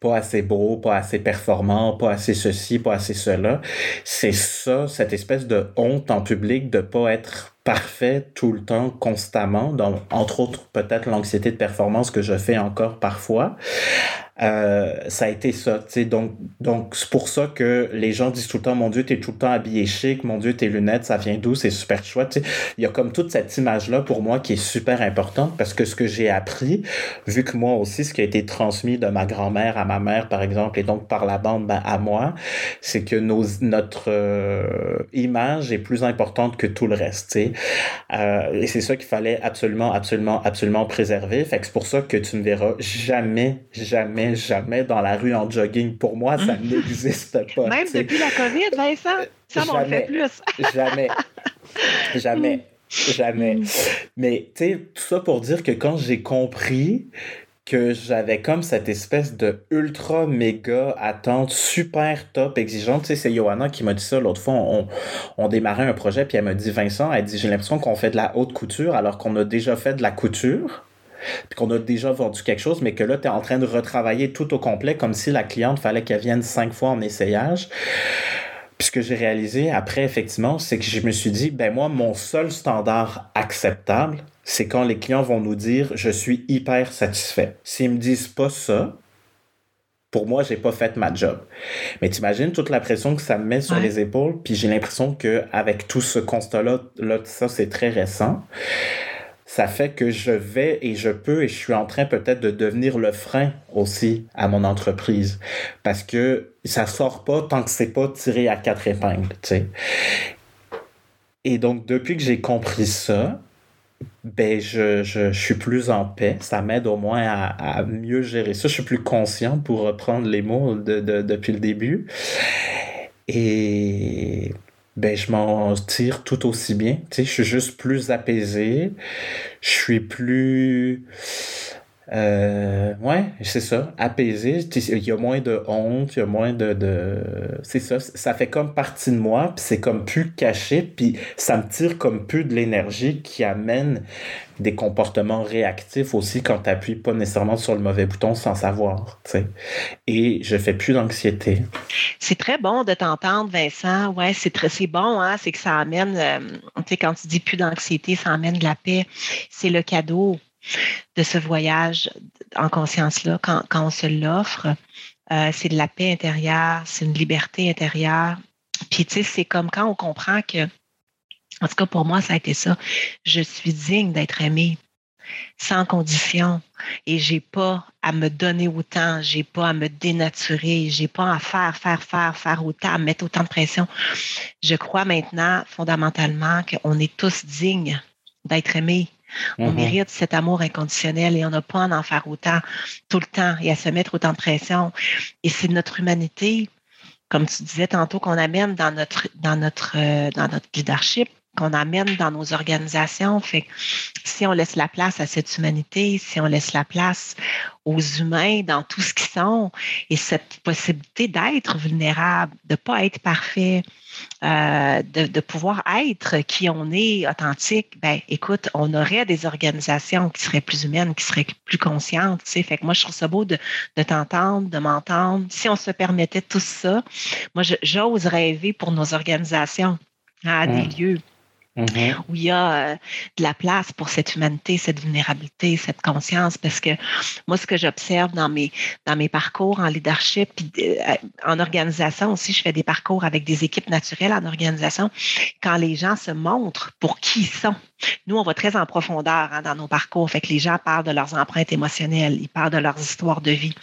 pas assez beau, pas assez performant, pas assez ceci, pas assez cela. C'est ça, cette espèce de honte en public de pas être parfait tout le temps, constamment, donc entre autres peut-être l'anxiété de performance que je fais encore parfois. Euh, ça a été ça, tu sais, donc donc c'est pour ça que les gens disent tout le temps mon Dieu t'es tout le temps habillé chic, mon Dieu tes lunettes ça vient d'où, c'est super chouette, tu sais. il y a comme toute cette image là pour moi qui est super importante parce que ce que j'ai appris, vu que moi aussi ce qui a été transmis de ma grand-mère à ma mère par exemple et donc par la bande ben, à moi, c'est que nos notre euh, image est plus importante que tout le reste. Euh, et c'est ça qu'il fallait absolument absolument absolument préserver, fait que c'est pour ça que tu ne verras jamais jamais jamais dans la rue en jogging. Pour moi, ça n'existe pas. Même depuis la COVID, Vincent, ça m'en fait plus. jamais. Jamais. Mm. Jamais. Mm. Mais, tu sais, tout ça pour dire que quand j'ai compris que j'avais comme cette espèce de ultra méga attente super top exigeante. Tu sais, c'est Johanna qui m'a dit ça l'autre fois. On, on démarrait un projet, puis elle m'a dit Vincent, elle dit J'ai l'impression qu'on fait de la haute couture alors qu'on a déjà fait de la couture puis qu'on a déjà vendu quelque chose, mais que là, tu es en train de retravailler tout au complet comme si la cliente fallait qu'elle vienne cinq fois en essayage. Puis ce que j'ai réalisé après, effectivement, c'est que je me suis dit, ben moi, mon seul standard acceptable, c'est quand les clients vont nous dire, je suis hyper satisfait. S'ils me disent pas ça, pour moi, j'ai pas fait ma job. Mais t'imagines toute la pression que ça me met sur les épaules, puis j'ai l'impression que avec tout ce constat-là, là, ça c'est très récent ça fait que je vais et je peux et je suis en train peut-être de devenir le frein aussi à mon entreprise parce que ça sort pas tant que c'est pas tiré à quatre épingles, tu sais. Et donc, depuis que j'ai compris ça, ben, je, je, suis plus en paix. Ça m'aide au moins à, à, mieux gérer ça. Je suis plus conscient pour reprendre les mots de, de, depuis le début. Et ben, je m'en tire tout aussi bien. Tu sais, je suis juste plus apaisé. Je suis plus euh, ouais, c'est ça, apaisé. Il y a moins de honte, il y a moins de. de... C'est ça, ça fait comme partie de moi, puis c'est comme plus caché, puis ça me tire comme plus de l'énergie qui amène des comportements réactifs aussi quand tu appuies pas nécessairement sur le mauvais bouton sans savoir. sais. Et je fais plus d'anxiété. C'est très bon de t'entendre, Vincent. Ouais, c'est très c'est bon, hein? C'est que ça amène, euh, tu sais, quand tu dis plus d'anxiété, ça amène de la paix. C'est le cadeau de ce voyage en conscience-là, quand, on se l'offre, euh, c'est de la paix intérieure, c'est une liberté intérieure. Puis, tu sais, c'est comme quand on comprend que, en tout cas pour moi, ça a été ça, je suis digne d'être aimée sans condition et j'ai pas à me donner autant, j'ai pas à me dénaturer, j'ai pas à faire, faire, faire, faire autant, à mettre autant de pression. Je crois maintenant fondamentalement qu'on est tous dignes d'être aimés on mm-hmm. mérite cet amour inconditionnel et on n'a pas à en faire autant tout le temps et à se mettre autant de pression. Et c'est notre humanité, comme tu disais tantôt, qu'on amène dans notre, dans notre, euh, dans notre leadership qu'on amène dans nos organisations. Fait si on laisse la place à cette humanité, si on laisse la place aux humains dans tout ce qu'ils sont et cette possibilité d'être vulnérable, de ne pas être parfait, euh, de, pouvoir être qui on est, authentique, ben écoute, on aurait des organisations qui seraient plus humaines, qui seraient plus conscientes. Tu sais. Fait que moi, je trouve ça beau de, de t'entendre, de m'entendre. Si on se permettait tout ça, moi, j'ose rêver pour nos organisations à des lieux Mm-hmm. où il y a euh, de la place pour cette humanité, cette vulnérabilité, cette conscience, parce que moi, ce que j'observe dans mes, dans mes parcours en leadership, puis euh, en organisation aussi, je fais des parcours avec des équipes naturelles en organisation, quand les gens se montrent pour qui ils sont. Nous, on va très en profondeur hein, dans nos parcours, fait que les gens parlent de leurs empreintes émotionnelles, ils parlent de leurs histoires de vie.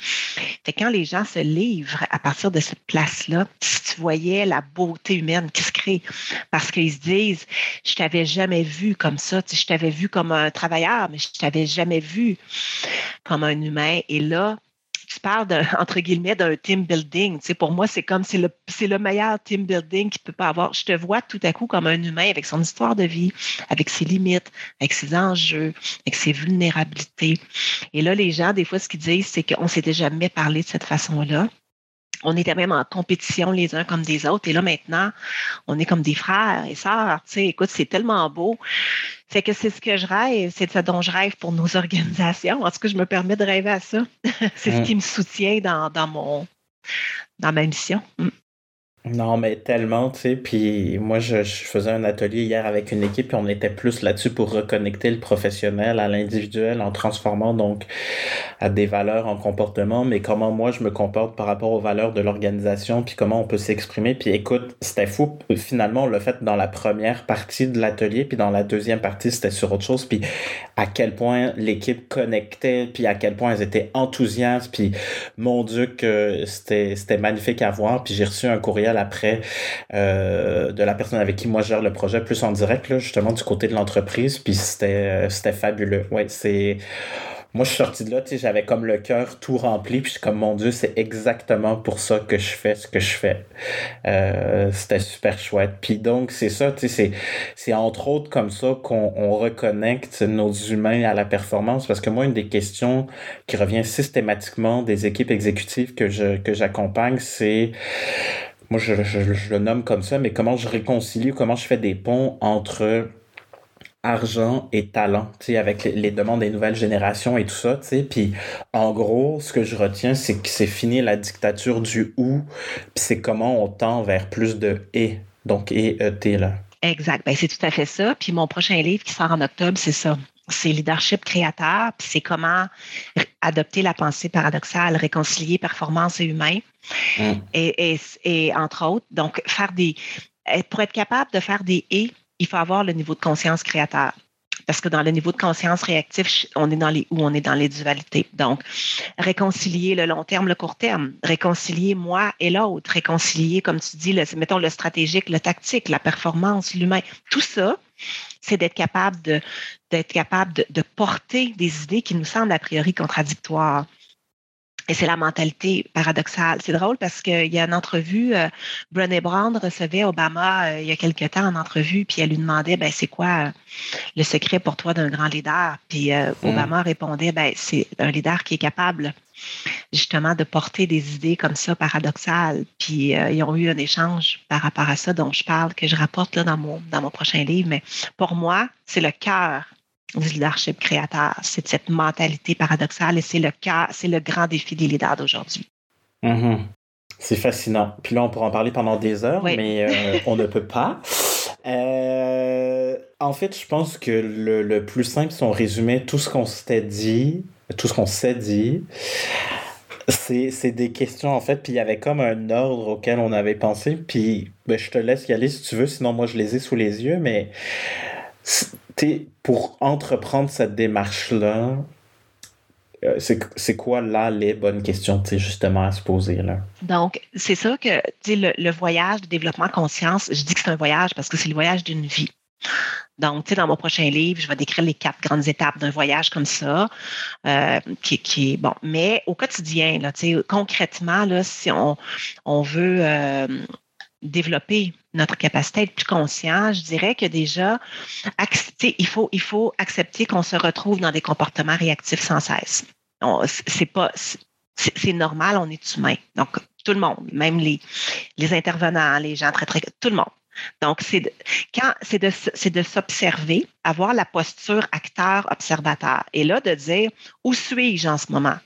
Fait que quand les gens se livrent à partir de cette place-là, si tu voyais la beauté humaine qui se crée, parce qu'ils se disent, je t'avais jamais vu comme ça. je t'avais vu comme un travailleur, mais je t'avais jamais vu comme un humain. Et là, tu parles de, entre guillemets d'un team building. pour moi, c'est comme c'est le, c'est le meilleur team building qu'il peut pas avoir. Je te vois tout à coup comme un humain avec son histoire de vie, avec ses limites, avec ses enjeux, avec ses vulnérabilités. Et là, les gens, des fois, ce qu'ils disent, c'est qu'on s'était jamais parlé de cette façon-là on était même en compétition les uns comme des autres. Et là, maintenant, on est comme des frères et sœurs. Tu sais, écoute, c'est tellement beau. C'est que c'est ce que je rêve, c'est ça dont je rêve pour nos organisations. En tout cas, je me permets de rêver à ça. c'est ce qui me soutient dans, dans, mon, dans ma mission. Mm. Non, mais tellement, tu sais. Puis moi, je, faisais un atelier hier avec une équipe, et on était plus là-dessus pour reconnecter le professionnel à l'individuel en transformant donc à des valeurs en comportement, mais comment moi je me comporte par rapport aux valeurs de l'organisation, puis comment on peut s'exprimer. Puis écoute, c'était fou. Finalement, on l'a fait dans la première partie de l'atelier, puis dans la deuxième partie, c'était sur autre chose. Puis à quel point l'équipe connectait, puis à quel point elles étaient enthousiastes. Puis mon Dieu, que c'était magnifique à voir. Puis j'ai reçu un courriel après euh, de la personne avec qui moi je gère le projet, plus en direct, là, justement du côté de l'entreprise. Puis c'était, euh, c'était fabuleux. Ouais, c'est. Moi, je suis sorti de là, tu sais, j'avais comme le cœur tout rempli, puis je suis comme, mon Dieu, c'est exactement pour ça que je fais ce que je fais. Euh, c'était super chouette. Puis donc, c'est ça, tu sais, c'est, entre autres comme ça qu'on on reconnecte nos humains à la performance, parce que moi, une des questions qui revient systématiquement des équipes exécutives que je, que j'accompagne, c'est moi je, le nomme comme ça, mais comment je réconcilie, comment je fais des ponts entre argent et talent, avec les, demandes des nouvelles générations et tout ça, tu. Puis, en gros, ce que je retiens, c'est que c'est fini la dictature du ou, puis c'est comment on tend vers plus de et, donc et, et, là. Exact. Ben, c'est tout à fait ça. Puis mon prochain livre qui sort en octobre, c'est ça c'est leadership créateur, puis c'est comment adopter la pensée paradoxale, réconcilier performance et humain. Mm. Et, et, entre autres, donc faire des. Pour être capable de faire des et, il faut avoir le niveau de conscience créateur. Parce que dans le niveau de conscience réactif, on est dans les où on est dans les dualités. Donc, réconcilier le long terme, le court terme, réconcilier moi et l'autre, réconcilier, comme tu dis, le, mettons le stratégique, le tactique, la performance, l'humain, tout ça, c'est d'être capable de porter des idées qui nous semblent a priori contradictoires. Et c'est la mentalité paradoxale. C'est drôle parce qu'il y a une entrevue, euh, Brené Brown recevait Obama euh, il y a quelque temps en entrevue, puis elle lui demandait, ben c'est quoi euh, le secret pour toi d'un grand leader? Puis euh, mm. Obama répondait, ben c'est un leader qui est capable justement de porter des idées comme ça paradoxales. Puis ils ont eu un échange par rapport à ça dont je parle, que je rapporte là dans mon, dans mon prochain livre. Mais pour moi, c'est le cœur du leadership créateur. C'est cette mentalité paradoxale et c'est le cas, c'est le grand défi des leaders d'aujourd'hui. Mm-hmm. C'est fascinant. Puis là, on pourra en parler pendant des heures, mais euh, on ne peut pas. Euh, en fait, je pense que le, le, plus simple, si on résumait tout ce qu'on s'était dit, tout ce qu'on s'est dit, c'est des questions, en fait, puis il y avait comme un ordre auquel on avait pensé, puis ben, je te laisse y aller si tu veux, sinon moi je les ai sous les yeux, mais pour entreprendre cette démarche-là, euh, c'est quoi là les bonnes questions justement à se poser là? Donc, c'est ça que le, le voyage de développement conscience, je dis que c'est un voyage parce que c'est le voyage d'une vie. Donc, tu dans mon prochain livre, je vais décrire les quatre grandes étapes d'un voyage comme ça, euh. Mais au quotidien, là, concrètement, là, si on, on veut euh, développer notre capacité à être plus conscient, je dirais que déjà, il faut, il faut accepter qu'on se retrouve dans des comportements réactifs sans cesse. C'est pas, c'est normal, on est humain. Donc, tout le monde, même les, les intervenants, les gens très, très, tout le monde. Donc, c'est de, quand c'est de, c'est de s'observer, avoir la posture acteur-observateur. Et là, de dire où suis-je en ce moment?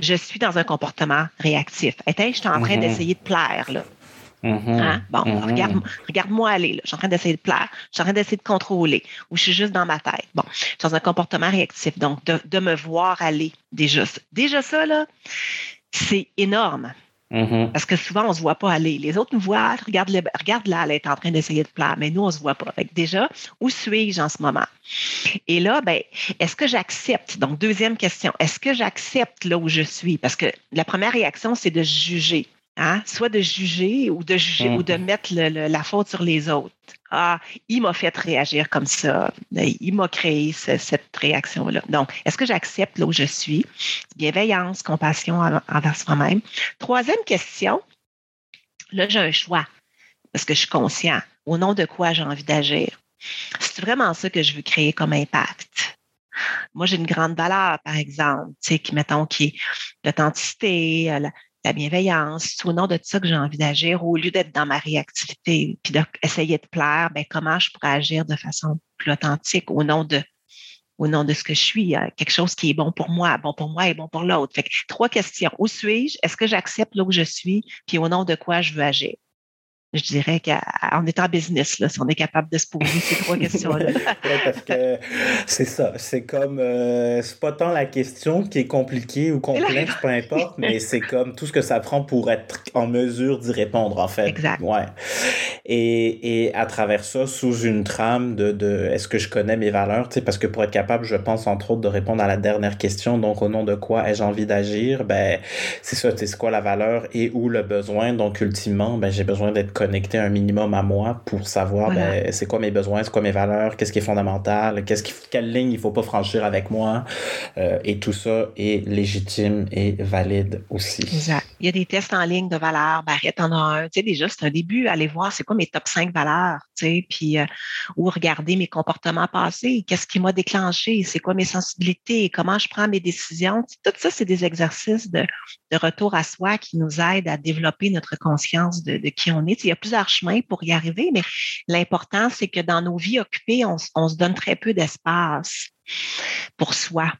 Je suis dans un comportement réactif. Que je suis en train mm-hmm. d'essayer de plaire, là? Mm-hmm. Hein? Bon, mm-hmm. regarde, regarde-moi aller. Là. Je suis en train d'essayer de plaire. Je suis en train d'essayer de contrôler. Ou je suis juste dans ma tête. Bon, je suis dans un comportement réactif. Donc, de, de me voir aller, déjà, déjà ça, là, c'est énorme. Mm-hmm. Parce que souvent, on ne se voit pas aller. Les autres nous voient, regarde, le, regarde là, elle est en train d'essayer de plaire, mais nous, on ne se voit pas. déjà, où suis-je en ce moment? Et là, ben, est-ce que j'accepte? Donc, deuxième question, est-ce que j'accepte là où je suis? Parce que la première réaction, c'est de juger. Hein? soit de juger ou de juger ou de mm. mettre la faute sur les autres. Ah, il m'a fait réagir comme ça. Il m'a créé cette réaction-là. Donc, est-ce que j'accepte là où je suis? Bienveillance, compassion envers soi-même. Troisième question. Là, j'ai un choix parce que je suis conscient. Au nom de quoi j'ai envie d'agir? C'est vraiment ça que je veux créer comme impact. Moi, j'ai une grande valeur, par exemple, tu sais, qui, mettons, qui est l'authenticité, la bienveillance, c'est au nom de ça que j'ai envie d'agir, au lieu d'être dans ma réactivité, puis d'essayer de plaire, ben, comment je pourrais agir de façon plus authentique au nom de au nom de ce que je suis, quelque chose qui est bon pour moi, bon pour moi et bon pour l'autre. Fait trois questions. Où suis-je? Est-ce que j'accepte là où je suis? Puis au nom de quoi je veux agir? Je dirais qu'en étant business, là, si on est capable de se poser ces trois questions-là. parce que c'est ça. C'est comme, euh, c'est pas tant la question qui est compliquée ou complexe, peu importe, mais c'est comme tout ce que ça prend pour être en mesure d'y répondre, en fait. Exact. Ouais. Et, et à travers ça, sous une trame de, de est-ce que je connais mes valeurs, tu sais, parce que pour être capable, je pense, entre autres, de répondre à la dernière question, donc au nom de quoi ai-je envie d'agir, ben, c'est ça, c'est quoi la valeur et où le besoin. Donc, ultimement, ben, j'ai besoin d'être connecter un minimum à moi pour savoir ben, c'est quoi mes besoins, c'est quoi mes valeurs, qu'est-ce qui est fondamental, qu'est-ce qui, quelle ligne il faut pas franchir avec moi. Euh, et tout ça est légitime et valide aussi. Exact. Il y a des tests en ligne de valeurs. Barrette en a un. Tu sais, déjà, c'est un début. Aller voir c'est quoi mes top 5 valeurs, tu sais, puis euh, ou regarder mes comportements passés. Qu'est-ce qui m'a déclenché? C'est quoi mes sensibilités? Comment je prends mes décisions? Tout ça, c'est des exercices de, de, retour à soi qui nous aident à développer notre conscience de, de qui on est. A plusieurs chemins pour y arriver, mais l'important, c'est que dans nos vies occupées, on, se donne très peu d'espace pour soi.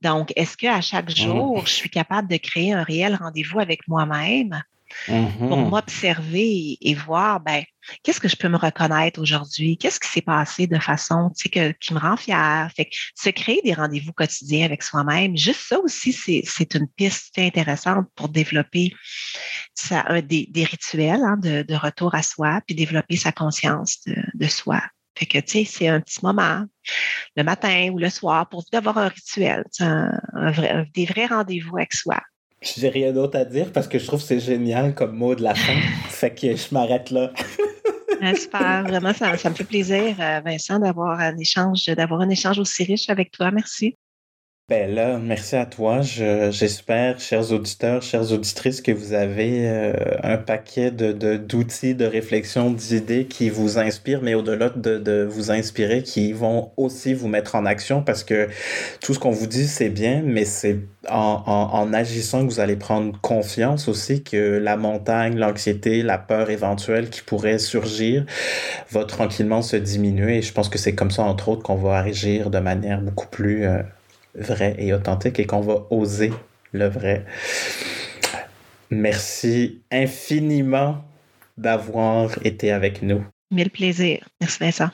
Donc, est-ce qu'à chaque mmh. jour, je suis capable de créer un réel rendez-vous avec moi-même? Pour mmh m'observer et voir, ben, qu'est-ce que je peux me reconnaître aujourd'hui? Qu'est-ce qui s'est passé de façon tu sais, qui me rend fière? Fait que se créer des rendez-vous quotidiens avec soi-même, juste ça aussi, c'est une piste intéressante pour développer ça, des, des, rituels hein, de, de, retour à soi, puis développer sa conscience de, de soi. Fait que, tu sais, c'est un petit moment, le matin ou le soir, pour d'avoir un rituel, des vrais rendez-vous avec soi. J'ai rien d'autre à dire parce que je trouve que c'est génial comme mot de la fin. fait que je m'arrête là. Ah, super, vraiment, ça, ça, me fait plaisir, euh, Vincent, d'avoir un échange, d'avoir un échange aussi riche avec toi. Merci. Ben là, merci à toi. j'espère, chers auditeurs, chères auditrices, que vous avez euh, un paquet de, d'outils, de, réflexion, d'idées qui vous inspirent, mais au-delà de, de, vous inspirer, qui vont aussi vous mettre en action parce que tout ce qu'on vous dit, c'est bien, mais c'est en, en, en agissant que vous allez prendre confiance aussi que la montagne, l'anxiété, la peur éventuelle qui pourrait surgir va tranquillement se diminuer. Et je pense que c'est comme ça, entre autres, qu'on va agir de manière beaucoup plus... Euh, vrai et authentique et qu'on va oser le vrai. Merci infiniment d'avoir été avec nous. Mille plaisir. Merci Vincent.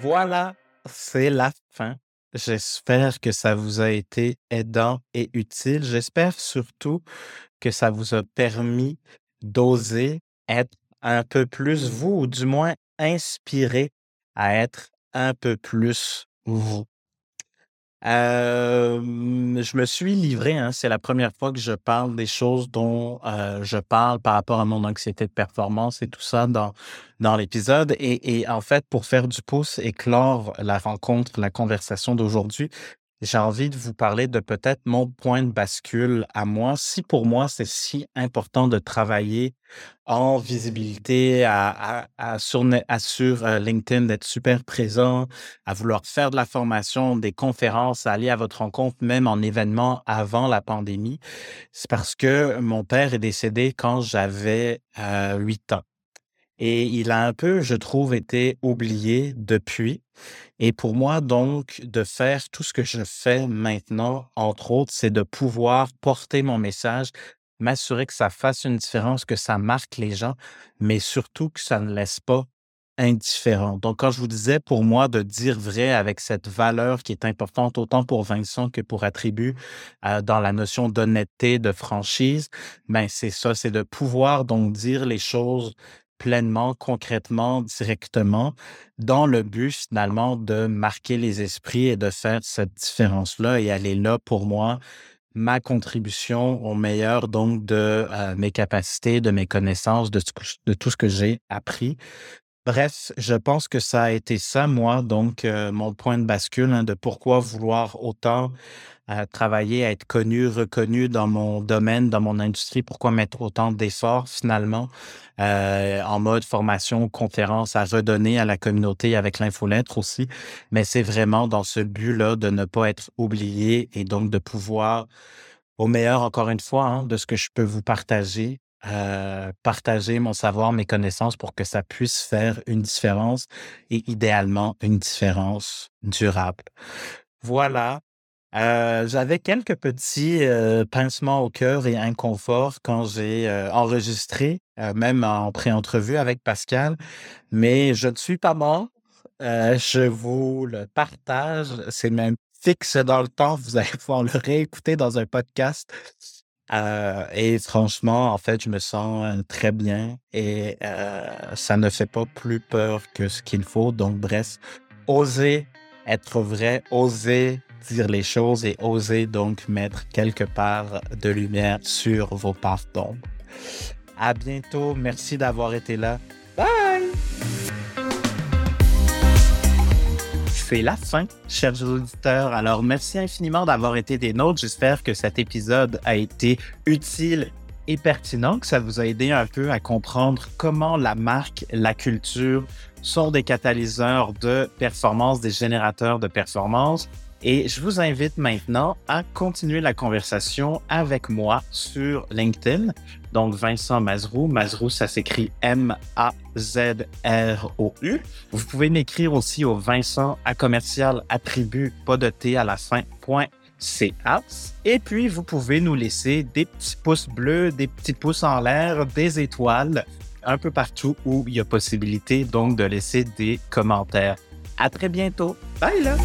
Voilà, c'est la fin. J'espère que ça vous a été aidant et utile. J'espère surtout que ça vous a permis d'oser être un peu plus vous, ou du moins inspiré à être un peu plus vous. je me suis livré, hein, c'est la première fois que je parle des choses dont je parle par rapport à mon anxiété de performance et tout ça dans, l'épisode. Et, et, en fait, pour faire du pouce et clore la rencontre, la conversation d'aujourd'hui, j'ai envie de vous parler de peut-être mon point de bascule à moi. Si pour moi, c'est si important de travailler en visibilité, à, sur, euh, LinkedIn, d'être super présent, à vouloir faire de la formation, des conférences, à aller à votre rencontre, même en événement avant la pandémie, c'est parce que mon père est décédé quand j'avais euh, 8 ans. Et il a un peu, je trouve, été oublié depuis. Et pour moi, donc, de faire tout ce que je fais maintenant, entre autres, c'est de pouvoir porter mon message, m'assurer que ça fasse une différence, que ça marque les gens, mais surtout que ça ne laisse pas indifférent. Donc, quand je vous disais pour moi de dire vrai avec cette valeur qui est importante autant pour Vincent que pour Attribut euh, dans la notion d'honnêteté, de franchise, ben c'est ça, c'est de pouvoir donc dire les choses pleinement, concrètement, directement, dans le but finalement de marquer les esprits et de faire cette différence-là. Et elle est là pour moi, ma contribution au meilleur donc de euh, mes capacités, de mes connaissances, de, de tout ce que j'ai appris. Bref, je pense que ça a été ça, moi, donc euh, mon point de bascule hein, de pourquoi vouloir autant à travailler, être connu, reconnu dans mon domaine, dans mon industrie. Pourquoi mettre autant d'efforts finalement euh, en mode formation, conférence, à redonner à la communauté avec l'infolettre aussi. Mais c'est vraiment dans ce but-là de ne pas être oublié et donc de pouvoir, au meilleur, encore une fois, hein, de ce que je peux vous partager, euh, partager mon savoir, mes connaissances pour que ça puisse faire une différence et idéalement une différence durable. Voilà, euh, j'avais quelques petits euh, pincements au cœur et inconfort quand j'ai enregistré, même en pré-entrevue avec Pascal, mais je ne suis pas mort. je vous le partage. C'est même fixe dans le temps. Vous allez pouvoir le réécouter dans un podcast. Et franchement, en fait, je me sens très bien et ça ne fait pas plus peur que ce qu'il faut. Donc, bref, oser être vrai, oser dire les choses et oser donc mettre quelque part de lumière sur vos parts d'ombre. À bientôt. Merci d'avoir été là. Bye! C'est la fin, chers auditeurs. Alors, merci infiniment d'avoir été des nôtres. J'espère que cet épisode a été utile et pertinent, que ça vous a aidé un peu à comprendre comment la marque, la culture sont des catalyseurs de performance, des générateurs de performance et je vous invite maintenant à continuer la conversation avec moi sur LinkedIn. Donc, Vincent Mazrou. Mazrou, ça s'écrit M-A-Z-R-O-U. Vous pouvez m'écrire aussi au Vincent à commercial attribut, pas de T à la fin, point. Et puis, vous pouvez nous laisser des petits pouces bleus, des petits pouces en l'air, des étoiles, un peu partout où il y a possibilité donc de laisser des commentaires. À très bientôt. Bye là!